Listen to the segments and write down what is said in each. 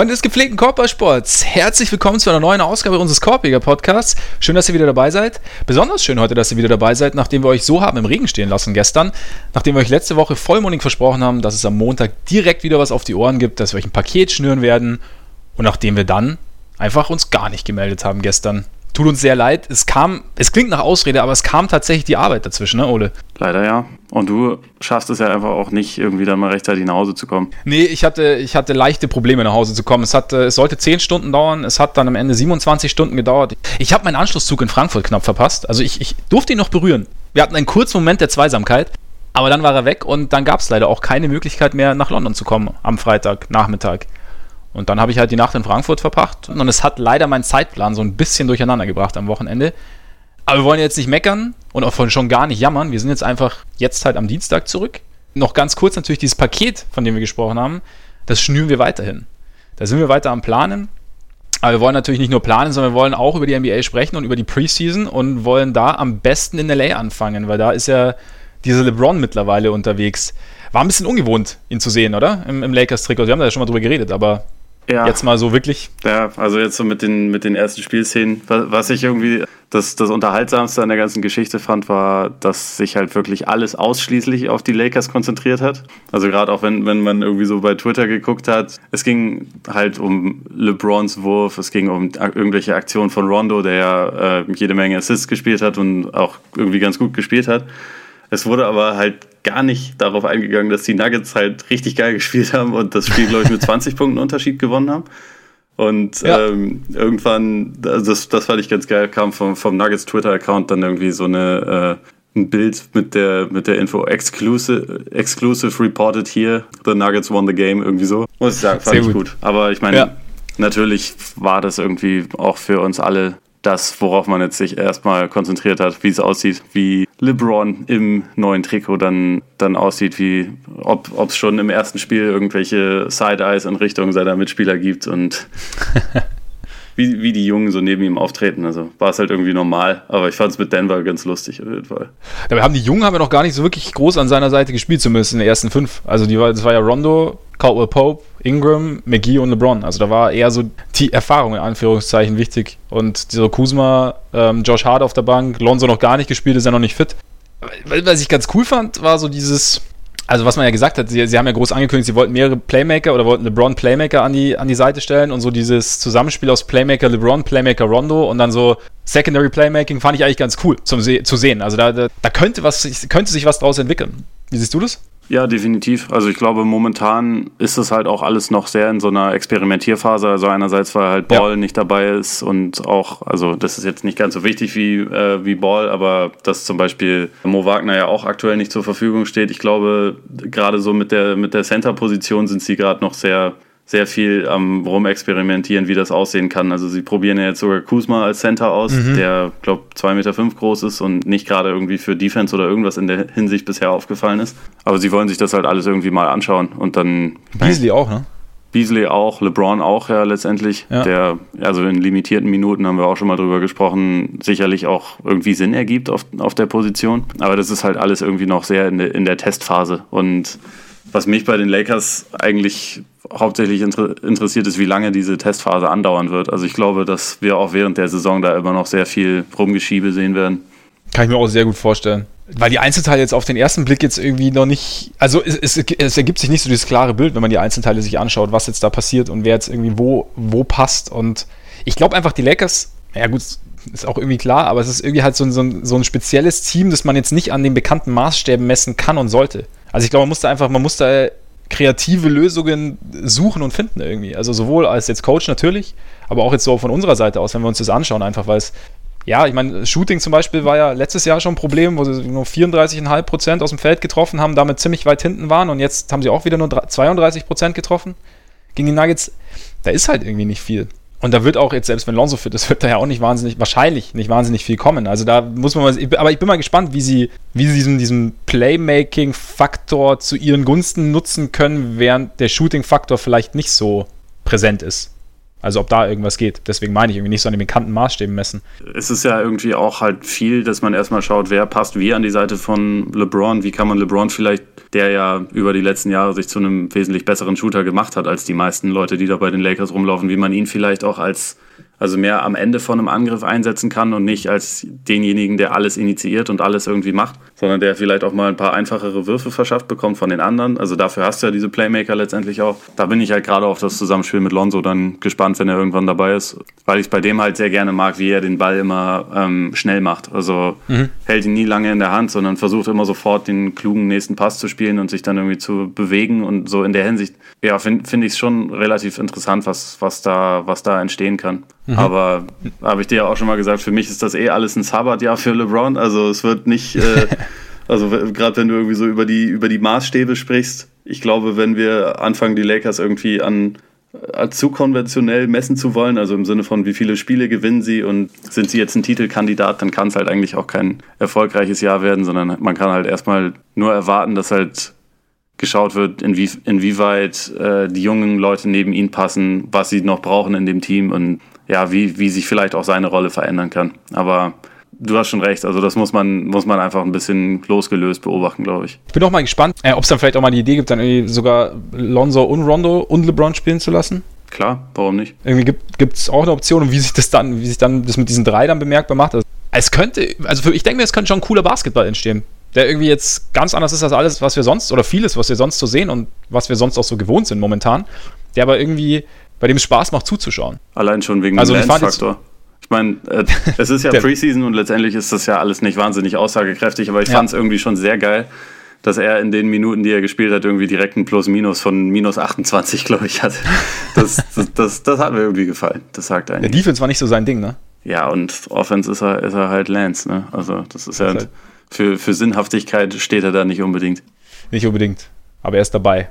Freunde des gepflegten Korbballsports, herzlich willkommen zu einer neuen Ausgabe unseres Korbjäger Podcasts. Schön, dass ihr wieder dabei seid. Besonders schön heute, dass ihr wieder dabei seid, nachdem wir euch so haben im Regen stehen lassen gestern. Nachdem wir euch letzte Woche vollmundig versprochen haben, dass es am Montag direkt wieder was auf die Ohren gibt, dass wir euch ein Paket schnüren werden. Und nachdem wir dann einfach uns gar nicht gemeldet haben gestern. Tut uns sehr leid. Es kam, es klingt nach Ausrede, aber es kam tatsächlich die Arbeit dazwischen, ne, Ole? Leider ja. Und du schaffst es ja einfach auch nicht, irgendwie dann mal rechtzeitig nach Hause zu kommen. Nee, ich hatte, ich hatte leichte Probleme nach Hause zu kommen. Es, hat, es sollte 10 Stunden dauern, es hat dann am Ende 27 Stunden gedauert. Ich habe meinen Anschlusszug in Frankfurt knapp verpasst. Also ich, ich durfte ihn noch berühren. Wir hatten einen kurzen Moment der Zweisamkeit, aber dann war er weg und dann gab es leider auch keine Möglichkeit mehr, nach London zu kommen am Freitagnachmittag. Und dann habe ich halt die Nacht in Frankfurt verbracht und es hat leider meinen Zeitplan so ein bisschen durcheinander gebracht am Wochenende. Aber wir wollen jetzt nicht meckern und auch schon gar nicht jammern. Wir sind jetzt einfach jetzt halt am Dienstag zurück. Noch ganz kurz natürlich dieses Paket, von dem wir gesprochen haben, das schnüren wir weiterhin. Da sind wir weiter am Planen. Aber wir wollen natürlich nicht nur planen, sondern wir wollen auch über die NBA sprechen und über die Preseason und wollen da am besten in LA anfangen, weil da ist ja dieser LeBron mittlerweile unterwegs. War ein bisschen ungewohnt, ihn zu sehen, oder? Im, im Lakers-Trikot. Wir haben da ja schon mal drüber geredet, aber ja. Jetzt mal so wirklich. Ja, also jetzt so mit den, mit den ersten Spielszenen. Was ich irgendwie das, das Unterhaltsamste an der ganzen Geschichte fand, war, dass sich halt wirklich alles ausschließlich auf die Lakers konzentriert hat. Also gerade auch wenn, wenn man irgendwie so bei Twitter geguckt hat, es ging halt um LeBrons Wurf, es ging um irgendwelche Aktionen von Rondo, der ja äh, jede Menge Assists gespielt hat und auch irgendwie ganz gut gespielt hat. Es wurde aber halt gar nicht darauf eingegangen, dass die Nuggets halt richtig geil gespielt haben und das Spiel, glaube ich, mit 20 Punkten Unterschied gewonnen haben. Und ja. ähm, irgendwann, das, das fand ich ganz geil, kam vom, vom Nuggets Twitter-Account dann irgendwie so eine äh, ein Bild mit der mit der Info exclusive, exclusive reported here, the Nuggets won the game, irgendwie so. Muss ich sagen, fand Sehr ich gut. gut. Aber ich meine, ja. natürlich war das irgendwie auch für uns alle das, worauf man jetzt sich erstmal konzentriert hat, wie es aussieht, wie LeBron im neuen Trikot dann, dann aussieht, wie ob es schon im ersten Spiel irgendwelche Side-Eyes in Richtung seiner Mitspieler gibt und wie, wie die Jungen so neben ihm auftreten. Also war es halt irgendwie normal, aber ich fand es mit Denver ganz lustig auf jeden Fall. Dabei haben die Jungen haben ja noch gar nicht so wirklich groß an seiner Seite gespielt, zumindest in den ersten fünf. Also die das war ja Rondo, Caldwell Pope, Ingram, McGee und LeBron. Also da war eher so die Erfahrung in Anführungszeichen wichtig. Und dieser Kuzma, ähm, Josh Hart auf der Bank, Lonzo noch gar nicht gespielt, ist ja noch nicht fit. Was ich ganz cool fand, war so dieses, also was man ja gesagt hat, sie, sie, haben ja groß angekündigt, sie wollten mehrere Playmaker oder wollten LeBron Playmaker an die, an die Seite stellen und so dieses Zusammenspiel aus Playmaker LeBron, Playmaker Rondo und dann so Secondary Playmaking fand ich eigentlich ganz cool zum zu sehen. Also da, da, da könnte, was, könnte sich was draus entwickeln. Wie siehst du das? Ja, definitiv. Also ich glaube, momentan ist es halt auch alles noch sehr in so einer Experimentierphase. Also einerseits, weil halt Ball ja. nicht dabei ist und auch, also das ist jetzt nicht ganz so wichtig wie, äh, wie Ball, aber dass zum Beispiel Mo Wagner ja auch aktuell nicht zur Verfügung steht. Ich glaube, gerade so mit der, mit der Center-Position sind sie gerade noch sehr sehr viel am Rumexperimentieren, wie das aussehen kann. Also sie probieren ja jetzt sogar Kuzma als Center aus, mhm. der, glaube 2,5 Meter fünf groß ist und nicht gerade irgendwie für Defense oder irgendwas in der Hinsicht bisher aufgefallen ist. Aber sie wollen sich das halt alles irgendwie mal anschauen und dann. Beasley auch, ne? Beasley auch, LeBron auch ja letztendlich, ja. der also in limitierten Minuten haben wir auch schon mal drüber gesprochen, sicherlich auch irgendwie Sinn ergibt auf, auf der Position. Aber das ist halt alles irgendwie noch sehr in der, in der Testphase und was mich bei den Lakers eigentlich hauptsächlich inter interessiert ist, wie lange diese Testphase andauern wird. Also ich glaube, dass wir auch während der Saison da immer noch sehr viel Rumgeschiebe sehen werden. Kann ich mir auch sehr gut vorstellen. Weil die Einzelteile jetzt auf den ersten Blick jetzt irgendwie noch nicht, also es, es, es, ergibt sich nicht so dieses klare Bild, wenn man die Einzelteile sich anschaut, was jetzt da passiert und wer jetzt irgendwie wo, wo passt. Und ich glaube einfach, die Lakers, ja gut, ist auch irgendwie klar, aber es ist irgendwie halt so so, so ein spezielles Team, das man jetzt nicht an den bekannten Maßstäben messen kann und sollte. Also ich glaube, man muss da einfach, man muss da kreative Lösungen suchen und finden irgendwie. Also sowohl als jetzt Coach natürlich, aber auch jetzt so von unserer Seite aus, wenn wir uns das anschauen, einfach weil es, ja, ich meine, Shooting zum Beispiel war ja letztes Jahr schon ein Problem, wo sie nur 34,5 Prozent aus dem Feld getroffen haben, damit ziemlich weit hinten waren und jetzt haben sie auch wieder nur 32 Prozent getroffen gegen die Nuggets. Da ist halt irgendwie nicht viel. Und da wird auch jetzt, selbst wenn Lonzo fit ist, wird da ja auch nicht wahnsinnig, wahrscheinlich nicht wahnsinnig viel kommen. Also da muss man mal, aber ich bin mal gespannt, wie sie, wie sie diesen, diesen Playmaking-Faktor zu ihren Gunsten nutzen können, während der Shooting-Faktor vielleicht nicht so präsent ist. Also ob da irgendwas geht. Deswegen meine ich irgendwie nicht so an den bekannten Maßstäben messen. Es ist ja irgendwie auch halt viel, dass man erstmal schaut, wer passt wie an die Seite von LeBron. Wie kann man LeBron vielleicht der ja über die letzten Jahre sich zu einem wesentlich besseren Shooter gemacht hat als die meisten Leute, die da bei den Lakers rumlaufen, wie man ihn vielleicht auch als also mehr am Ende von einem Angriff einsetzen kann und nicht als denjenigen, der alles initiiert und alles irgendwie macht, sondern der vielleicht auch mal ein paar einfachere Würfe verschafft bekommt von den anderen. Also dafür hast du ja diese Playmaker letztendlich auch. Da bin ich halt gerade auf das Zusammenspiel mit Lonzo dann gespannt, wenn er irgendwann dabei ist, weil ich es bei dem halt sehr gerne mag, wie er den Ball immer ähm, schnell macht. Also mhm. hält ihn nie lange in der Hand, sondern versucht immer sofort den klugen nächsten Pass zu spielen und sich dann irgendwie zu bewegen und so in der Hinsicht, ja, finde find ich es schon relativ interessant, was, was, da, was da entstehen kann. Mhm. Aber habe ich dir ja auch schon mal gesagt, für mich ist das eh alles ein Sabbatjahr für LeBron. Also es wird nicht, äh, also gerade wenn du irgendwie so über die, über die Maßstäbe sprichst, ich glaube, wenn wir anfangen, die Lakers irgendwie an als zu konventionell messen zu wollen, also im Sinne von wie viele Spiele gewinnen sie und sind sie jetzt ein Titelkandidat, dann kann es halt eigentlich auch kein erfolgreiches Jahr werden, sondern man kann halt erstmal nur erwarten, dass halt geschaut wird, inwie, inwieweit äh, die jungen Leute neben ihnen passen, was sie noch brauchen in dem Team und ja, wie, wie sich vielleicht auch seine Rolle verändern kann. Aber du hast schon recht, also das muss man, muss man einfach ein bisschen losgelöst beobachten, glaube ich. Ich bin auch mal gespannt, äh, ob es dann vielleicht auch mal die Idee gibt, dann sogar Lonzo und Rondo und LeBron spielen zu lassen. Klar, warum nicht? Irgendwie gibt es auch eine Option und wie sich das dann, wie sich dann das mit diesen drei dann bemerkbar macht. Also, es könnte, also für, ich denke mir, es könnte schon ein cooler Basketball entstehen. Der irgendwie jetzt ganz anders ist als alles, was wir sonst, oder vieles, was wir sonst so sehen und was wir sonst auch so gewohnt sind momentan. Der aber irgendwie bei dem es Spaß macht zuzuschauen. Allein schon wegen also, dem Lance-Faktor. Ich meine, äh, es ist ja Preseason und letztendlich ist das ja alles nicht wahnsinnig aussagekräftig, aber ich ja. fand es irgendwie schon sehr geil, dass er in den Minuten, die er gespielt hat, irgendwie direkt ein Plus-Minus von minus 28, glaube ich, hat. Das, das, das, das, hat mir irgendwie gefallen. Das sagt eigentlich. Der Defense war nicht so sein Ding, ne? Ja, und Offense ist er, ist er halt Lance, ne? Also, das ist ja. Halt für, für Sinnhaftigkeit steht er da nicht unbedingt. Nicht unbedingt. Aber er ist dabei.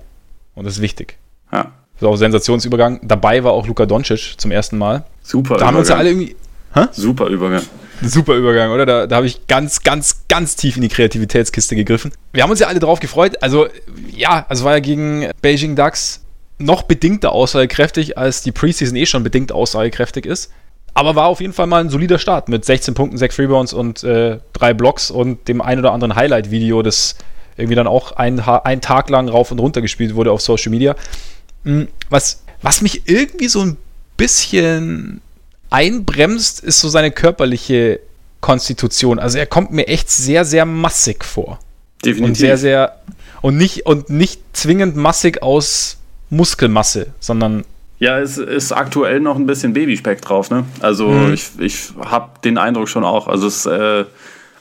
Und das ist wichtig. Ja. So, Sensationsübergang. Dabei war auch Luka Doncic zum ersten Mal. Super. Da haben wir uns ja alle irgendwie. Hä? Super Übergang. Super Übergang, oder? Da, da habe ich ganz, ganz, ganz tief in die Kreativitätskiste gegriffen. Wir haben uns ja alle drauf gefreut. Also, ja, also war ja gegen Beijing Ducks noch bedingter aussagekräftig, als die Preseason eh schon bedingt aussagekräftig ist. Aber war auf jeden Fall mal ein solider Start mit 16 Punkten, 6 Rebounds und äh, drei Blocks und dem ein oder anderen Highlight-Video, das irgendwie dann auch einen Tag lang rauf und runter gespielt wurde auf Social Media. Hm, was, was mich irgendwie so ein bisschen einbremst, ist so seine körperliche Konstitution. Also er kommt mir echt sehr, sehr massig vor. Definitiv. Und sehr, sehr. Und nicht, und nicht zwingend massig aus Muskelmasse, sondern. Ja, es ist aktuell noch ein bisschen Babyspeck drauf, ne? Also mhm. ich, ich habe den Eindruck schon auch. Also es äh,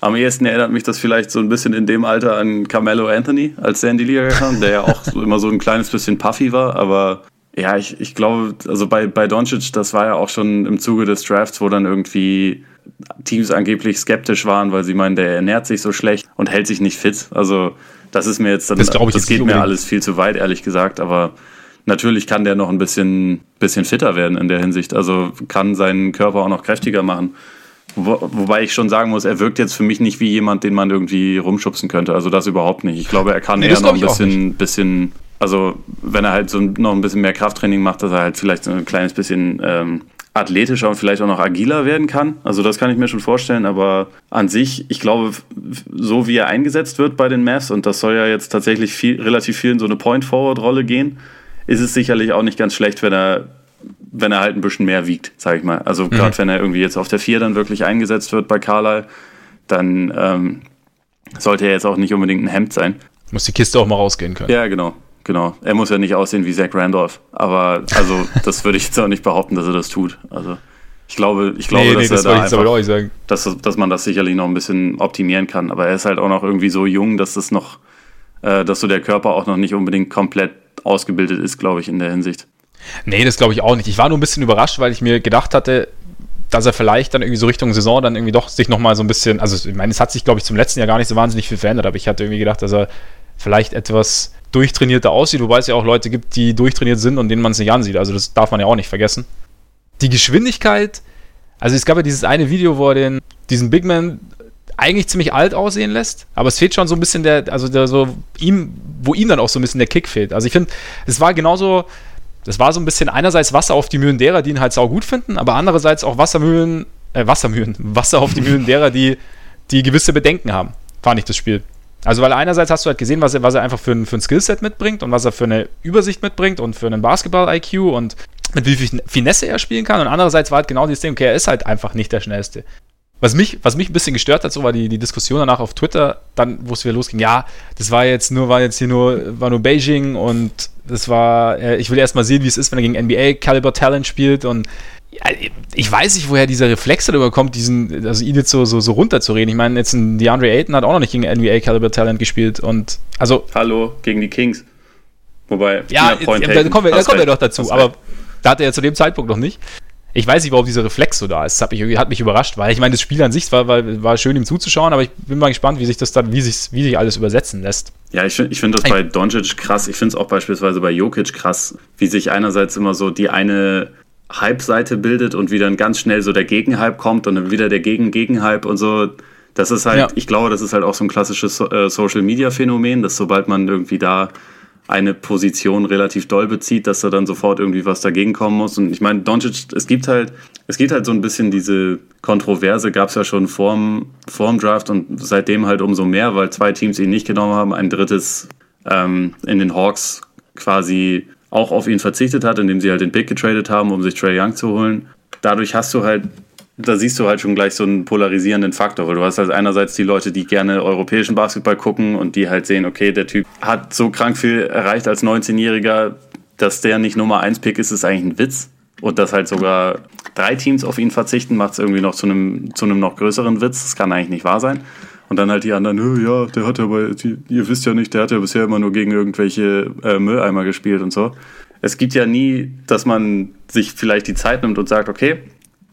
am ehesten erinnert mich das vielleicht so ein bisschen in dem Alter an Carmelo Anthony, als der in die Liga kam, der ja auch so immer so ein kleines bisschen puffy war, aber ja, ich, ich glaube, also bei, bei Doncic, das war ja auch schon im Zuge des Drafts, wo dann irgendwie Teams angeblich skeptisch waren, weil sie meinen, der ernährt sich so schlecht und hält sich nicht fit. Also das ist mir jetzt dann, das, das geht mir alles viel zu weit, ehrlich gesagt, aber natürlich kann der noch ein bisschen, bisschen fitter werden in der Hinsicht. Also kann seinen Körper auch noch kräftiger machen. Wo, wobei ich schon sagen muss, er wirkt jetzt für mich nicht wie jemand, den man irgendwie rumschubsen könnte. Also das überhaupt nicht. Ich glaube, er kann nee, eher noch ein bisschen, bisschen, also wenn er halt so noch ein bisschen mehr Krafttraining macht, dass er halt vielleicht so ein kleines bisschen ähm, athletischer und vielleicht auch noch agiler werden kann. Also das kann ich mir schon vorstellen, aber an sich, ich glaube, so wie er eingesetzt wird bei den Mavs, und das soll ja jetzt tatsächlich viel, relativ viel in so eine Point-Forward-Rolle gehen, ist es sicherlich auch nicht ganz schlecht, wenn er wenn er halt ein bisschen mehr wiegt, sage ich mal. Also mhm. gerade wenn er irgendwie jetzt auf der 4 dann wirklich eingesetzt wird bei Carlyle, dann ähm, sollte er jetzt auch nicht unbedingt ein Hemd sein. Muss die Kiste auch mal rausgehen können. Ja, genau. Genau. Er muss ja nicht aussehen wie Zach Randolph. Aber also das würde ich jetzt auch nicht behaupten, dass er das tut. Also ich glaube, ich glaube, nee, dass, nee, das er da einfach, dass, dass man das sicherlich noch ein bisschen optimieren kann. Aber er ist halt auch noch irgendwie so jung, dass das noch, äh, dass so der Körper auch noch nicht unbedingt komplett ausgebildet ist, glaube ich, in der Hinsicht. Nee, das glaube ich auch nicht. Ich war nur ein bisschen überrascht, weil ich mir gedacht hatte, dass er vielleicht dann irgendwie so Richtung Saison dann irgendwie doch sich nochmal so ein bisschen, also ich meine, es hat sich, glaube ich, zum letzten Jahr gar nicht so wahnsinnig viel verändert, aber ich hatte irgendwie gedacht, dass er vielleicht etwas durchtrainierter aussieht, wobei es ja auch Leute gibt, die durchtrainiert sind und denen man es nicht ansieht. Also das darf man ja auch nicht vergessen. Die Geschwindigkeit, also es gab ja dieses eine Video, wo er den, diesen Big Man eigentlich ziemlich alt aussehen lässt, aber es fehlt schon so ein bisschen der, also der so ihm, wo ihm dann auch so ein bisschen der Kick fehlt. Also ich finde, es war genauso, das war so ein bisschen einerseits Wasser auf die Mühlen derer, die ihn halt sau gut finden, aber andererseits auch Wassermühlen, äh, Wassermühlen, Wasser auf die Mühlen derer, die, die gewisse Bedenken haben, fand ich das Spiel. Also, weil einerseits hast du halt gesehen, was er, was er einfach für ein, für ein Skillset mitbringt und was er für eine Übersicht mitbringt und für einen Basketball-IQ und mit wie viel Finesse er spielen kann. Und andererseits war halt genau dieses Ding, okay, er ist halt einfach nicht der Schnellste. Was mich, was mich ein bisschen gestört hat, so war die, die Diskussion danach auf Twitter, dann, wo es wieder losging, ja, das war jetzt nur, war jetzt hier nur, war nur Beijing und das war, ich will erst mal sehen, wie es ist, wenn er gegen NBA Caliber Talent spielt und ja, ich weiß nicht, woher dieser Reflex darüber kommt, diesen, also ihn jetzt so, so, so runterzureden. Ich meine, jetzt ein DeAndre Ayton hat auch noch nicht gegen NBA Caliber Talent gespielt und, also. Hallo, gegen die Kings. Wobei, ja, da kommen wir, da kommen wir doch dazu, aber da hat er ja zu dem Zeitpunkt noch nicht ich weiß nicht, warum dieser Reflex so da ist. Das hat mich, hat mich überrascht, weil ich meine, das Spiel an sich war, war, war schön, ihm zuzuschauen, aber ich bin mal gespannt, wie sich das dann, wie sich, wie sich alles übersetzen lässt. Ja, ich, ich finde das bei Doncic krass. Ich finde es auch beispielsweise bei Jokic krass, wie sich einerseits immer so die eine Hype-Seite bildet und wie dann ganz schnell so der Gegenhype kommt und dann wieder der Gegen-Gegenhype und so. Das ist halt, ja. ich glaube, das ist halt auch so ein klassisches äh, Social-Media-Phänomen, dass sobald man irgendwie da eine Position relativ doll bezieht, dass da dann sofort irgendwie was dagegen kommen muss. Und ich meine, Doncic, es gibt halt, es gibt halt so ein bisschen diese Kontroverse, gab es ja schon vorm, vorm Draft und seitdem halt umso mehr, weil zwei Teams ihn nicht genommen haben, ein drittes ähm, in den Hawks quasi auch auf ihn verzichtet hat, indem sie halt den Pick getradet haben, um sich Trey Young zu holen. Dadurch hast du halt da siehst du halt schon gleich so einen polarisierenden Faktor, weil du hast halt einerseits die Leute, die gerne europäischen Basketball gucken und die halt sehen, okay, der Typ hat so krank viel erreicht als 19-Jähriger, dass der nicht Nummer 1 Pick ist, ist eigentlich ein Witz. Und dass halt sogar drei Teams auf ihn verzichten, macht es irgendwie noch zu einem, zu einem noch größeren Witz. Das kann eigentlich nicht wahr sein. Und dann halt die anderen, ja, der hat ja bei, ihr wisst ja nicht, der hat ja bisher immer nur gegen irgendwelche äh, Mülleimer gespielt und so. Es gibt ja nie, dass man sich vielleicht die Zeit nimmt und sagt, okay,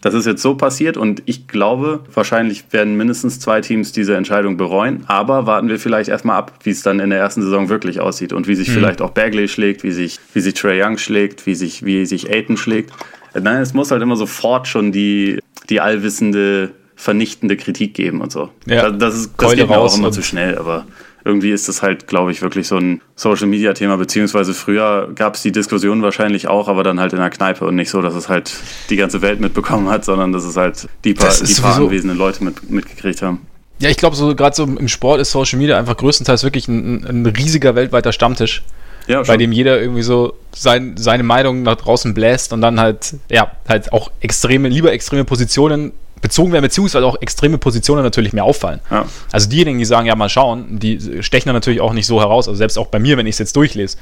das ist jetzt so passiert und ich glaube, wahrscheinlich werden mindestens zwei Teams diese Entscheidung bereuen. Aber warten wir vielleicht erstmal ab, wie es dann in der ersten Saison wirklich aussieht und wie sich mhm. vielleicht auch Bagley schlägt, wie sich, wie sich Trey Young schlägt, wie sich, wie sich Aiton schlägt. Nein, es muss halt immer sofort schon die, die allwissende, vernichtende Kritik geben und so. Ja, das, das, ist, das geht mir auch immer zu schnell, aber irgendwie ist das halt, glaube ich, wirklich so ein Social-Media-Thema, beziehungsweise früher gab es die Diskussion wahrscheinlich auch, aber dann halt in der Kneipe und nicht so, dass es halt die ganze Welt mitbekommen hat, sondern dass es halt die paar, die paar anwesenden Leute mit, mitgekriegt haben. Ja, ich glaube, so gerade so im Sport ist Social Media einfach größtenteils wirklich ein, ein riesiger weltweiter Stammtisch. Ja, bei dem jeder irgendwie so sein, seine Meinung nach draußen bläst und dann halt, ja, halt auch extreme, lieber extreme Positionen bezogen werden, beziehungsweise auch extreme Positionen natürlich mehr auffallen. Ja. Also diejenigen, die sagen, ja, mal schauen, die stechen dann natürlich auch nicht so heraus. Also selbst auch bei mir, wenn ich es jetzt durchlese,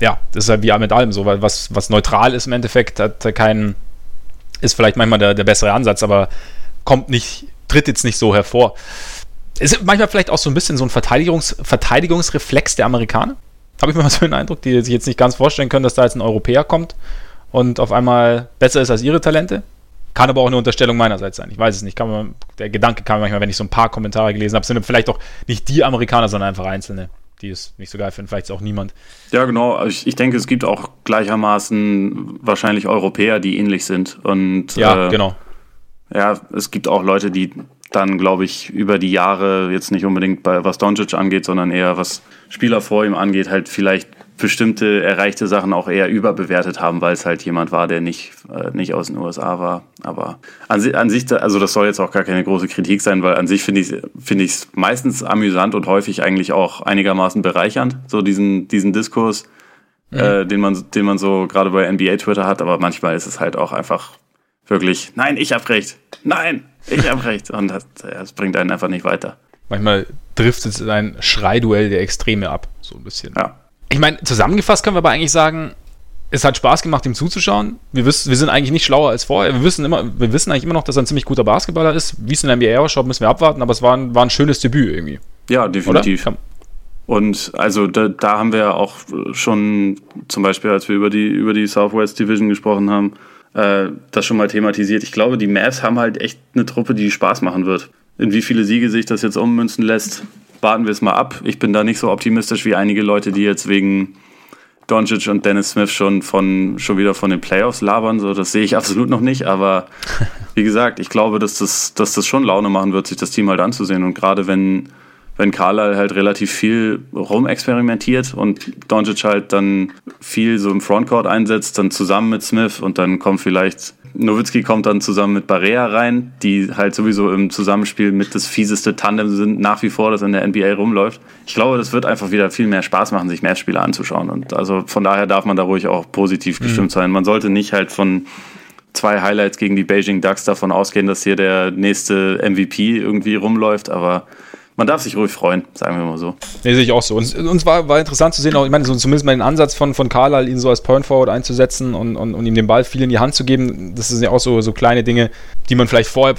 ja, das ist halt wie mit allem so, weil was, was neutral ist im Endeffekt, hat keinen, ist vielleicht manchmal der, der bessere Ansatz, aber kommt nicht, tritt jetzt nicht so hervor. Ist manchmal vielleicht auch so ein bisschen so ein Verteidigungs, Verteidigungsreflex der Amerikaner. Habe ich mal so den Eindruck, die sich jetzt nicht ganz vorstellen können, dass da jetzt ein Europäer kommt und auf einmal besser ist als ihre Talente. Kann aber auch eine Unterstellung meinerseits sein. Ich weiß es nicht. Man, der Gedanke kam manchmal, wenn ich so ein paar Kommentare gelesen habe, sind vielleicht auch nicht die Amerikaner, sondern einfach Einzelne, die es nicht so geil finden. Vielleicht ist auch niemand. Ja, genau. Ich, ich denke, es gibt auch gleichermaßen wahrscheinlich Europäer, die ähnlich sind. Und, ja, äh, genau. Ja, es gibt auch Leute, die dann, glaube ich, über die Jahre jetzt nicht unbedingt bei was Doncic angeht, sondern eher was Spieler vor ihm angeht, halt vielleicht bestimmte erreichte Sachen auch eher überbewertet haben, weil es halt jemand war, der nicht, äh, nicht aus den USA war. Aber an, an sich, also das soll jetzt auch gar keine große Kritik sein, weil an sich finde ich es find meistens amüsant und häufig eigentlich auch einigermaßen bereichernd, so diesen, diesen Diskurs, mhm. äh, den, man, den man so gerade bei NBA Twitter hat. Aber manchmal ist es halt auch einfach wirklich, nein, ich hab recht, nein, ich hab recht. Und das, das bringt einen einfach nicht weiter. Manchmal driftet es in ein Schreiduell der Extreme ab, so ein bisschen. Ja. Ich meine, zusammengefasst können wir aber eigentlich sagen, es hat Spaß gemacht, ihm zuzuschauen. Wir, wissen, wir sind eigentlich nicht schlauer als vorher. Wir wissen, immer, wir wissen eigentlich immer noch, dass er ein ziemlich guter Basketballer ist. Wie es in der NBA ausschaut, müssen wir abwarten, aber es war ein, war ein schönes Debüt irgendwie. Ja, definitiv. Und also da, da haben wir auch schon zum Beispiel, als wir über die, über die Southwest Division gesprochen haben, äh, das schon mal thematisiert. Ich glaube, die Mavs haben halt echt eine Truppe, die Spaß machen wird. In wie viele Siege sich das jetzt ummünzen lässt, warten wir es mal ab. Ich bin da nicht so optimistisch wie einige Leute, die jetzt wegen Doncic und Dennis Smith schon von schon wieder von den Playoffs labern. So, das sehe ich absolut noch nicht. Aber wie gesagt, ich glaube, dass das, dass das schon Laune machen wird, sich das Team halt anzusehen. Und gerade wenn, wenn Carlisle halt relativ viel rumexperimentiert und Doncic halt dann viel so im Frontcourt einsetzt, dann zusammen mit Smith und dann kommt vielleicht Nowitzki kommt dann zusammen mit Barea rein, die halt sowieso im Zusammenspiel mit das fieseste Tandem sind, nach wie vor, das in der NBA rumläuft. Ich glaube, das wird einfach wieder viel mehr Spaß machen, sich Matchspiele anzuschauen. Und also von daher darf man da ruhig auch positiv mhm. gestimmt sein. Man sollte nicht halt von zwei Highlights gegen die Beijing Ducks davon ausgehen, dass hier der nächste MVP irgendwie rumläuft, aber man darf sich ruhig freuen, sagen wir mal so. Nee, sehe ich auch so. Und uns war, war interessant zu sehen, auch, ich meine, so, zumindest mal den Ansatz von, von Carlyle, ihn so als Point Forward einzusetzen und, und, und ihm den Ball viel in die Hand zu geben. Das sind ja auch so, so kleine Dinge, die man vielleicht vorher,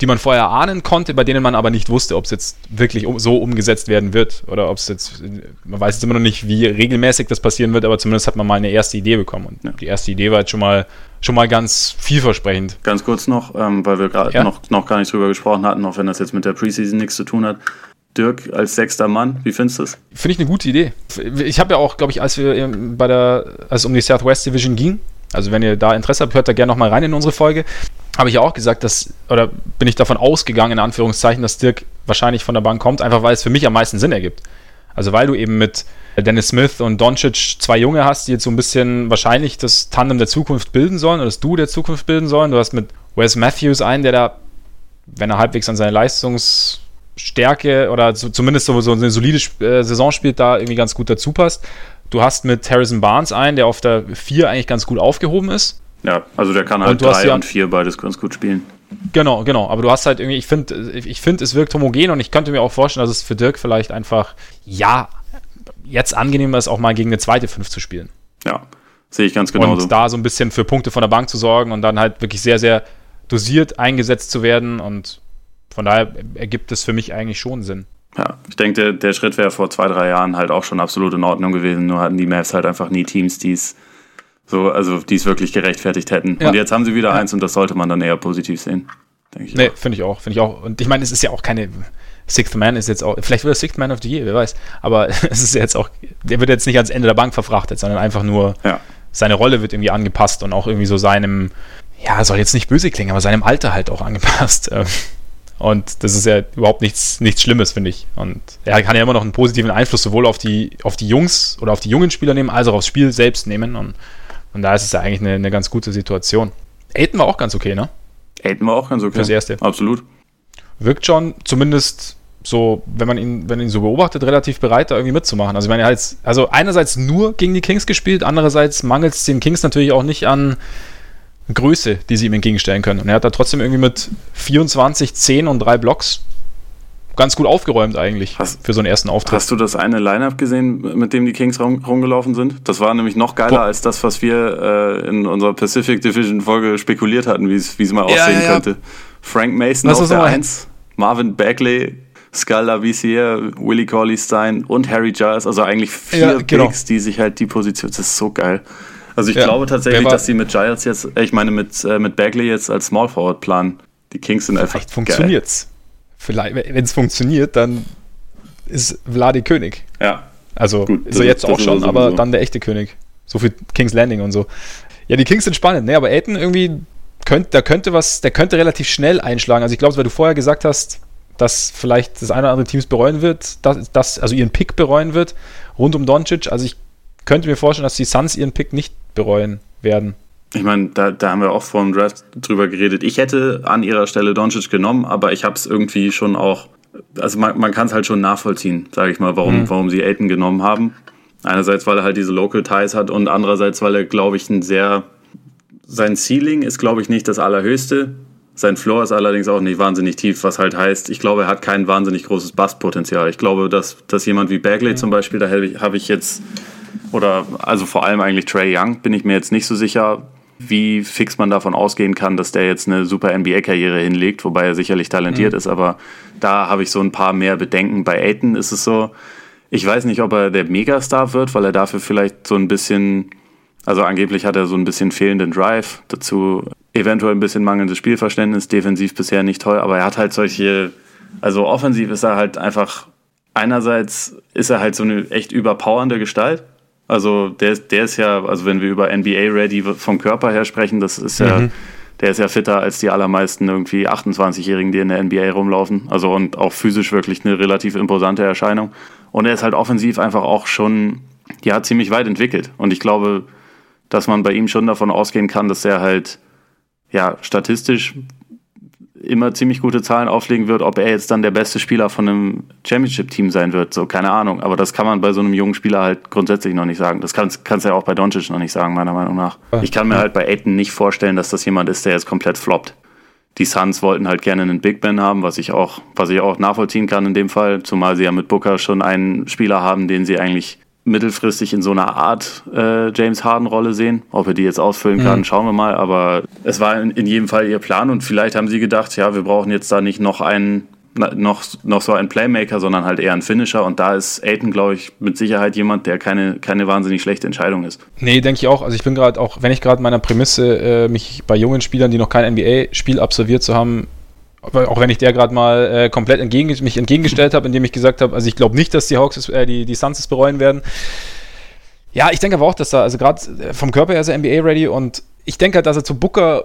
die man vorher ahnen konnte, bei denen man aber nicht wusste, ob es jetzt wirklich so umgesetzt werden wird oder ob es jetzt, man weiß jetzt immer noch nicht, wie regelmäßig das passieren wird, aber zumindest hat man mal eine erste Idee bekommen. Und ja. die erste Idee war jetzt schon mal schon mal ganz vielversprechend. Ganz kurz noch, ähm, weil wir gerade ja. noch, noch gar nicht drüber gesprochen hatten, auch wenn das jetzt mit der Preseason nichts zu tun hat. Dirk als sechster Mann, wie findest du das? Finde ich eine gute Idee. Ich habe ja auch, glaube ich, als wir bei der, als es um die Southwest Division ging, also wenn ihr da Interesse habt, hört da gerne nochmal rein in unsere Folge, habe ich ja auch gesagt, dass, oder bin ich davon ausgegangen, in Anführungszeichen, dass Dirk wahrscheinlich von der Bank kommt, einfach weil es für mich am meisten Sinn ergibt. Also weil du eben mit Dennis Smith und Doncic zwei Junge hast, die jetzt so ein bisschen wahrscheinlich das Tandem der Zukunft bilden sollen oder das Du der Zukunft bilden sollen. Du hast mit Wes Matthews einen, der da, wenn er halbwegs an seine Leistungsstärke oder so, zumindest so, so eine solide äh, Saison spielt, da irgendwie ganz gut dazu passt. Du hast mit Harrison Barnes einen, der auf der 4 eigentlich ganz gut aufgehoben ist. Ja, also der kann halt 3 und 4 beides ganz gut spielen. Genau, genau. Aber du hast halt irgendwie, ich finde, ich finde, es wirkt homogen und ich könnte mir auch vorstellen, dass es für Dirk vielleicht einfach, ja, jetzt angenehmer ist, auch mal gegen eine zweite Fünf zu spielen. Ja, sehe ich ganz genau. Und da so ein bisschen für Punkte von der Bank zu sorgen und dann halt wirklich sehr, sehr dosiert eingesetzt zu werden. Und von daher ergibt es für mich eigentlich schon Sinn. Ja, ich denke, der, der Schritt wäre vor zwei, drei Jahren halt auch schon absolut in Ordnung gewesen. Nur hatten die Mavs halt einfach nie Teams, die es so, also die es wirklich gerechtfertigt hätten. Ja. Und jetzt haben sie wieder ja. eins und das sollte man dann eher positiv sehen. Denke ich. Nee, finde ich auch. Finde ich auch. Und ich meine, es ist ja auch keine Sixth Man ist jetzt auch, vielleicht wird er Sixth Man of the Year, wer weiß. Aber es ist jetzt auch, der wird jetzt nicht ans Ende der Bank verfrachtet, sondern einfach nur, ja. seine Rolle wird irgendwie angepasst und auch irgendwie so seinem, ja, soll jetzt nicht böse klingen, aber seinem Alter halt auch angepasst. Ähm. Und das ist ja überhaupt nichts, nichts Schlimmes, finde ich. Und er kann ja immer noch einen positiven Einfluss sowohl auf die, auf die Jungs oder auf die jungen Spieler nehmen, als auch aufs Spiel selbst nehmen. Und, und da ist es ja eigentlich eine, eine ganz gute Situation. Aiden war auch ganz okay, ne? Aiden war auch ganz okay. Fürs Erste. Absolut wirkt schon zumindest so, wenn man ihn, wenn ihn so beobachtet, relativ bereit, da irgendwie mitzumachen. Also, ich meine, halt, also einerseits nur gegen die Kings gespielt, andererseits mangelt es den Kings natürlich auch nicht an Größe, die sie ihm entgegenstellen können. Und er hat da trotzdem irgendwie mit 24, 10 und 3 Blocks ganz gut aufgeräumt eigentlich hast, für so einen ersten Auftritt. Hast du das eine Lineup gesehen, mit dem die Kings rum, rumgelaufen sind? Das war nämlich noch geiler Boah. als das, was wir äh, in unserer Pacific Division Folge spekuliert hatten, wie es mal ja, aussehen ja, könnte. Frank Mason was auf der 1, Marvin Bagley, Skull Lavisier, Willie Corley Stein und Harry Giles. Also eigentlich vier ja, genau. Picks, die sich halt die Position. Das ist so geil. Also ich ja, glaube tatsächlich, dass sie mit Giles jetzt, ich meine mit, äh, mit Bagley jetzt als Small Forward planen. Die Kings sind einfach. Vielleicht funktioniert's. Vielleicht, wenn es funktioniert, dann ist Vladi König. Ja. Also Gut, ist er jetzt auch schon, aber dann der echte König. So für Kings Landing und so. Ja, die Kings sind spannend, ne? Aber Aiden irgendwie könnte, da könnte was, der könnte relativ schnell einschlagen. Also ich glaube, weil du vorher gesagt hast, dass vielleicht das eine oder andere Teams bereuen wird, dass, dass, also ihren Pick bereuen wird, rund um Doncic. Also ich könnte mir vorstellen, dass die Suns ihren Pick nicht bereuen werden. Ich meine, da, da haben wir auch vor dem Draft drüber geredet. Ich hätte an ihrer Stelle Doncic genommen, aber ich habe es irgendwie schon auch, also man, man kann es halt schon nachvollziehen, sage ich mal, warum, mhm. warum sie Aiden genommen haben. Einerseits, weil er halt diese Local Ties hat und andererseits, weil er, glaube ich, ein sehr sein Ceiling ist, glaube ich, nicht das allerhöchste. Sein Floor ist allerdings auch nicht wahnsinnig tief, was halt heißt, ich glaube, er hat kein wahnsinnig großes Basspotenzial. Ich glaube, dass, dass jemand wie Bagley zum Beispiel, da habe ich, hab ich jetzt, oder also vor allem eigentlich Trey Young, bin ich mir jetzt nicht so sicher, wie fix man davon ausgehen kann, dass der jetzt eine super NBA-Karriere hinlegt, wobei er sicherlich talentiert mhm. ist, aber da habe ich so ein paar mehr Bedenken. Bei Aiton ist es so, ich weiß nicht, ob er der Megastar wird, weil er dafür vielleicht so ein bisschen also angeblich hat er so ein bisschen fehlenden Drive, dazu eventuell ein bisschen mangelndes Spielverständnis, defensiv bisher nicht toll, aber er hat halt solche, also offensiv ist er halt einfach, einerseits ist er halt so eine echt überpowernde Gestalt. Also der, der ist ja, also wenn wir über NBA-Ready vom Körper her sprechen, das ist ja, mhm. der ist ja fitter als die allermeisten irgendwie 28-Jährigen, die in der NBA rumlaufen. Also und auch physisch wirklich eine relativ imposante Erscheinung. Und er ist halt offensiv einfach auch schon, ja, ziemlich weit entwickelt. Und ich glaube, dass man bei ihm schon davon ausgehen kann, dass er halt ja statistisch immer ziemlich gute Zahlen auflegen wird, ob er jetzt dann der beste Spieler von einem Championship-Team sein wird, so keine Ahnung. Aber das kann man bei so einem jungen Spieler halt grundsätzlich noch nicht sagen. Das kannst du ja auch bei Doncic noch nicht sagen, meiner Meinung nach. Ich kann mir halt bei Aiton nicht vorstellen, dass das jemand ist, der jetzt komplett floppt. Die Suns wollten halt gerne einen Big Ben haben, was ich auch, was ich auch nachvollziehen kann in dem Fall, zumal sie ja mit Booker schon einen Spieler haben, den sie eigentlich mittelfristig in so einer Art äh, James Harden-Rolle sehen. Ob er die jetzt ausfüllen kann, mhm. schauen wir mal. Aber es war in, in, jedem Fall ihr Plan und vielleicht haben sie gedacht, ja, wir brauchen jetzt da nicht noch einen, noch, noch so einen Playmaker, sondern halt eher einen Finisher. Und da ist Aiton, glaube ich, mit Sicherheit jemand, der keine, keine wahnsinnig schlechte Entscheidung ist. Nee, denke ich auch. Also ich bin gerade auch, wenn ich gerade meiner Prämisse, äh, mich bei jungen Spielern, die noch kein NBA-Spiel absolviert zu haben, auch wenn ich der gerade mal äh, komplett entgegen, mich entgegengestellt habe, indem ich gesagt habe, also ich glaube nicht, dass die Hawks äh, die, die Suns es bereuen werden. Ja, ich denke aber auch, dass er, also gerade äh, vom Körper her ist er NBA-ready und ich denke halt, dass er zu Booker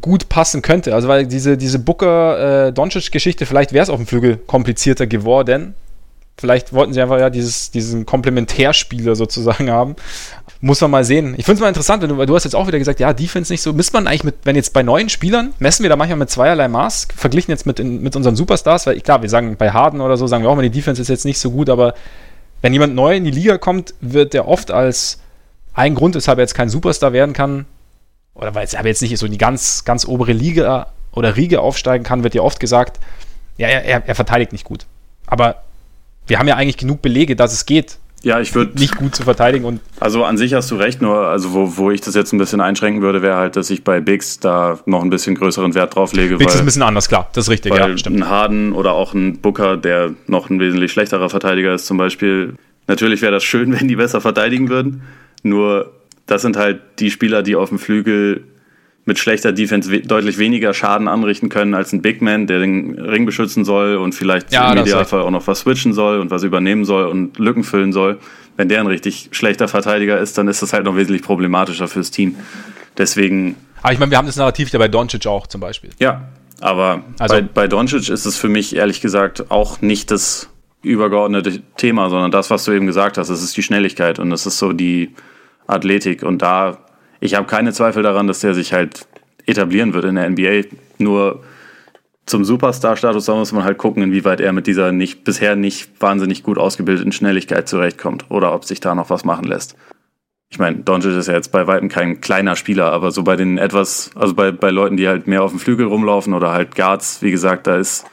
gut passen könnte. Also weil diese, diese Booker-Doncic-Geschichte, äh, vielleicht wäre es auf dem Flügel komplizierter geworden. Vielleicht wollten sie einfach ja dieses, diesen Komplementärspieler sozusagen haben. Muss man mal sehen. Ich finde es mal interessant, wenn du, du hast jetzt auch wieder gesagt, ja, Defense nicht so. Misst man eigentlich mit, wenn jetzt bei neuen Spielern, messen wir da manchmal mit zweierlei Maß, verglichen jetzt mit, in, mit unseren Superstars, weil klar, wir sagen bei Harden oder so, sagen wir auch mal, die Defense ist jetzt nicht so gut, aber wenn jemand neu in die Liga kommt, wird der oft als ein Grund, weshalb er jetzt kein Superstar werden kann, oder weil er jetzt nicht so in die ganz, ganz obere Liga oder Riege aufsteigen kann, wird ja oft gesagt, ja, er, er verteidigt nicht gut. Aber wir haben ja eigentlich genug Belege, dass es geht. Ja, ich würde nicht gut zu verteidigen und also an sich hast du recht, nur also wo, wo ich das jetzt ein bisschen einschränken würde, wäre halt, dass ich bei Bigs da noch ein bisschen größeren Wert drauf lege. Bigs ist ein bisschen anders, klar, das ist richtig, ja, stimmt. Ein Harden oder auch ein Booker, der noch ein wesentlich schlechterer Verteidiger ist, zum Beispiel. Natürlich wäre das schön, wenn die besser verteidigen würden. Nur das sind halt die Spieler, die auf dem Flügel mit schlechter Defense we deutlich weniger Schaden anrichten können als ein Big Man, der den Ring beschützen soll und vielleicht ja, im Idealfall auch noch was switchen soll und was übernehmen soll und Lücken füllen soll. Wenn der ein richtig schlechter Verteidiger ist, dann ist das halt noch wesentlich problematischer fürs Team. Deswegen. Aber ich meine, wir haben das Narrativ ja bei Doncic auch zum Beispiel. Ja, aber also, bei, bei Doncic ist es für mich ehrlich gesagt auch nicht das übergeordnete Thema, sondern das, was du eben gesagt hast. Es ist die Schnelligkeit und es ist so die Athletik. Und da ich habe keine Zweifel daran, dass der sich halt etablieren wird in der NBA. Nur zum Superstar-Status, da muss man halt gucken, inwieweit er mit dieser nicht, bisher nicht wahnsinnig gut ausgebildeten Schnelligkeit zurechtkommt oder ob sich da noch was machen lässt. Ich meine, Doncic ist ja jetzt bei weitem kein kleiner Spieler, aber so bei den etwas, also bei, bei Leuten, die halt mehr auf dem Flügel rumlaufen oder halt Guards, wie gesagt, da ist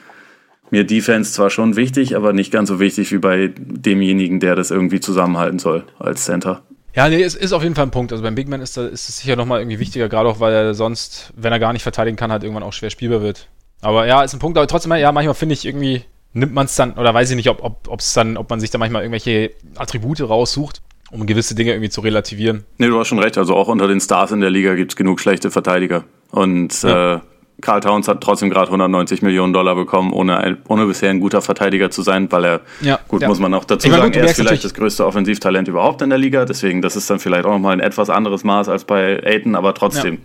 mir Defense zwar schon wichtig, aber nicht ganz so wichtig wie bei demjenigen, der das irgendwie zusammenhalten soll als Center. Ja, nee, es ist auf jeden Fall ein Punkt. Also beim Big Man ist, da, ist es sicher nochmal irgendwie wichtiger, gerade auch, weil er sonst, wenn er gar nicht verteidigen kann, halt irgendwann auch schwer spielbar wird. Aber ja, ist ein Punkt, aber trotzdem, ja, manchmal finde ich irgendwie, nimmt man es dann, oder weiß ich nicht, ob, ob, ob's dann, ob man sich da manchmal irgendwelche Attribute raussucht, um gewisse Dinge irgendwie zu relativieren. Nee, du hast schon recht. Also auch unter den Stars in der Liga gibt es genug schlechte Verteidiger. Und ja. äh, Carl Towns hat trotzdem gerade 190 Millionen Dollar bekommen, ohne, ein, ohne bisher ein guter Verteidiger zu sein, weil er, ja, gut, ja. muss man auch dazu sagen, gut, er ist vielleicht das größte Offensivtalent überhaupt in der Liga, deswegen, das ist dann vielleicht auch nochmal ein etwas anderes Maß als bei Aiton, aber trotzdem.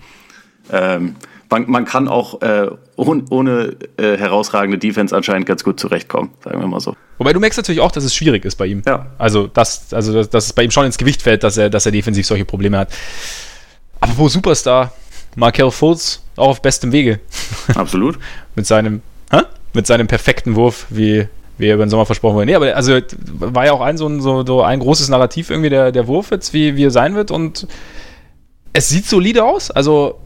Ja. Ähm, man, man, kann auch äh, ohne, ohne äh, herausragende Defense anscheinend ganz gut zurechtkommen, sagen wir mal so. Wobei du merkst natürlich auch, dass es schwierig ist bei ihm. Ja. Also, dass, also dass, dass es bei ihm schon ins Gewicht fällt, dass er, dass er defensiv solche Probleme hat. Aber wo Superstar, Markel Fultz auch auf bestem Wege. Absolut. mit seinem, hä? mit seinem perfekten Wurf, wie, wie er über den Sommer versprochen wurde. Nee, aber also war ja auch ein so ein, so, so ein großes Narrativ irgendwie der, der Wurf jetzt, wie, wie er sein wird und es sieht solide aus. Also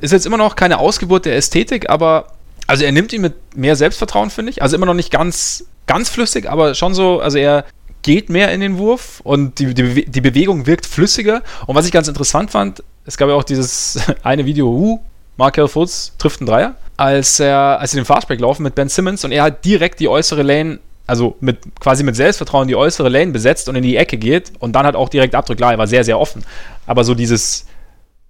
ist jetzt immer noch keine Ausgeburt der Ästhetik, aber also er nimmt ihn mit mehr Selbstvertrauen, finde ich. Also immer noch nicht ganz, ganz flüssig, aber schon so, also er geht mehr in den Wurf und die, die, die Bewegung wirkt flüssiger. Und was ich ganz interessant fand, es gab ja auch dieses eine Video, uh, Markel Fultz trifft einen Dreier, als er, als sie den Fastbreak laufen mit Ben Simmons und er halt direkt die äußere Lane, also mit quasi mit Selbstvertrauen die äußere Lane besetzt und in die Ecke geht und dann halt auch direkt abdrückt. Klar, er war sehr, sehr offen. Aber so dieses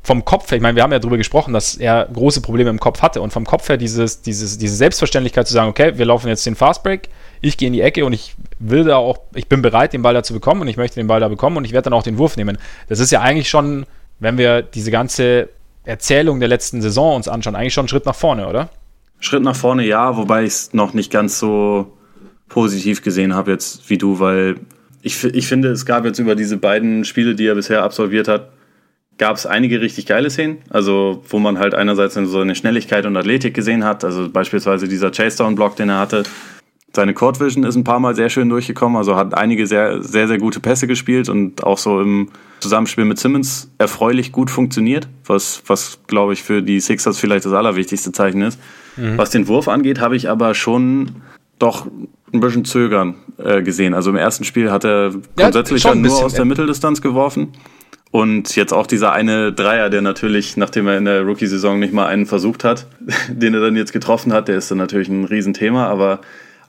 vom Kopf her, ich meine, wir haben ja darüber gesprochen, dass er große Probleme im Kopf hatte und vom Kopf her dieses, dieses, diese Selbstverständlichkeit zu sagen, okay, wir laufen jetzt den Fastbreak, ich gehe in die Ecke und ich will da auch, ich bin bereit, den Ball da zu bekommen und ich möchte den Ball da bekommen und ich werde dann auch den Wurf nehmen. Das ist ja eigentlich schon, wenn wir diese ganze Erzählung der letzten Saison uns anschauen, eigentlich schon ein Schritt nach vorne, oder? Schritt nach vorne, ja, wobei ich es noch nicht ganz so positiv gesehen habe jetzt wie du, weil ich, ich finde, es gab jetzt über diese beiden Spiele, die er bisher absolviert hat, gab es einige richtig geile Szenen. Also, wo man halt einerseits so eine Schnelligkeit und Athletik gesehen hat. Also beispielsweise dieser Chase-Down-Block, den er hatte. Seine Court Vision ist ein paar Mal sehr schön durchgekommen, also hat einige sehr, sehr, sehr gute Pässe gespielt und auch so im Zusammenspiel mit Simmons erfreulich gut funktioniert, was, was glaube ich, für die Sixers vielleicht das allerwichtigste Zeichen ist. Mhm. Was den Wurf angeht, habe ich aber schon doch ein bisschen zögern äh, gesehen. Also im ersten Spiel hat er grundsätzlich ja, nur aus der Mitteldistanz geworfen. Und jetzt auch dieser eine Dreier, der natürlich, nachdem er in der Rookie-Saison nicht mal einen versucht hat, den er dann jetzt getroffen hat, der ist dann natürlich ein Riesenthema. Aber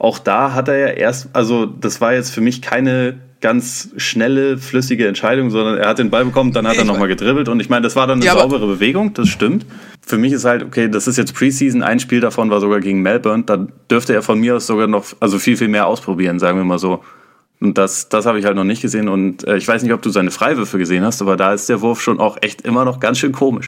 auch da hat er ja erst, also das war jetzt für mich keine ganz schnelle, flüssige Entscheidung, sondern er hat den Ball bekommen, dann hat ich er nochmal gedribbelt und ich meine, das war dann eine ja, saubere Bewegung, das stimmt. Für mich ist halt, okay, das ist jetzt Preseason, ein Spiel davon war sogar gegen Melbourne, da dürfte er von mir aus sogar noch, also viel, viel mehr ausprobieren, sagen wir mal so. Und das, das habe ich halt noch nicht gesehen und äh, ich weiß nicht, ob du seine Freiwürfe gesehen hast, aber da ist der Wurf schon auch echt immer noch ganz schön komisch.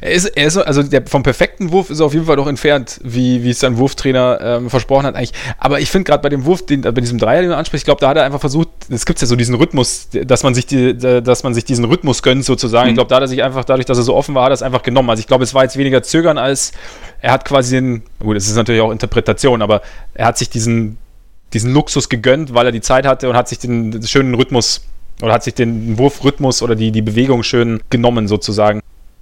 Er ist, er ist also der, vom perfekten Wurf ist er auf jeden Fall doch entfernt, wie, wie es sein Wurftrainer ähm, versprochen hat eigentlich. Aber ich finde gerade bei dem Wurf, den, bei diesem Dreier, den du ansprichst, ich glaube, da hat er einfach versucht, es gibt ja so diesen Rhythmus, dass man sich die, dass man sich diesen Rhythmus gönnt sozusagen. Mhm. Ich glaube, da hat er sich einfach, dadurch, dass er so offen war, hat er es einfach genommen. Also ich glaube, es war jetzt weniger Zögern als er hat quasi den, gut, es ist natürlich auch Interpretation, aber er hat sich diesen, diesen Luxus gegönnt, weil er die Zeit hatte und hat sich den, den schönen Rhythmus oder hat sich den Wurfrhythmus oder die, die Bewegung schön genommen sozusagen.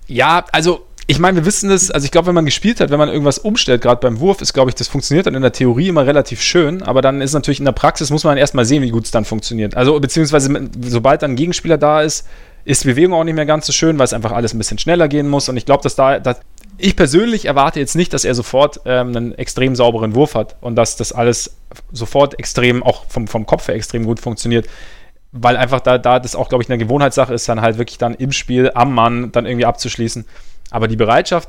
Ja, also ich meine, wir wissen es, also ich glaube, wenn man gespielt hat, wenn man irgendwas umstellt, gerade beim Wurf, ist, glaube ich, das funktioniert dann in der Theorie immer relativ schön, aber dann ist natürlich in der Praxis, muss man erstmal sehen, wie gut es dann funktioniert. Also, beziehungsweise, sobald dann ein Gegenspieler da ist, ist die Bewegung auch nicht mehr ganz so schön, weil es einfach alles ein bisschen schneller gehen muss. Und ich glaube, dass da, dass ich persönlich erwarte jetzt nicht, dass er sofort ähm, einen extrem sauberen Wurf hat und dass das alles sofort extrem, auch vom, vom Kopf her extrem gut funktioniert weil einfach da, da das auch, glaube ich, eine Gewohnheitssache ist, dann halt wirklich dann im Spiel am Mann dann irgendwie abzuschließen. Aber die Bereitschaft,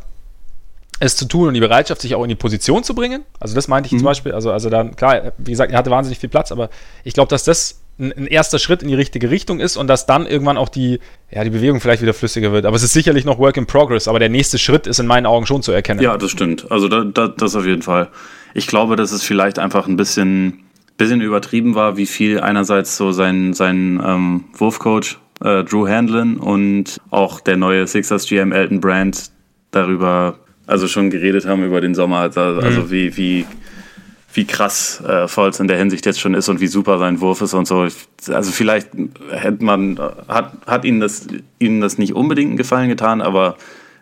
es zu tun und die Bereitschaft, sich auch in die Position zu bringen, also das meinte ich mhm. zum Beispiel, also, also dann, klar, wie gesagt, er hatte wahnsinnig viel Platz, aber ich glaube, dass das ein, ein, erster Schritt in die richtige Richtung ist und dass dann irgendwann auch die, ja, die Bewegung vielleicht wieder flüssiger wird. Aber es ist sicherlich noch Work in Progress, aber der nächste Schritt ist in meinen Augen schon zu erkennen. Ja, das stimmt. Also da, da, das auf jeden Fall. Ich glaube, dass es vielleicht einfach ein bisschen bisschen übertrieben war, wie viel einerseits so sein, sein ähm, Wurfcoach äh, Drew Handlin und auch der neue Sixers GM Elton Brand darüber, also schon geredet haben über den Sommer, also, mhm. also wie, wie, wie krass äh, Volz in der Hinsicht jetzt schon ist und wie super sein Wurf ist und so. Also vielleicht hätte man, hat, hat ihnen das, ihnen das nicht unbedingt einen Gefallen getan, aber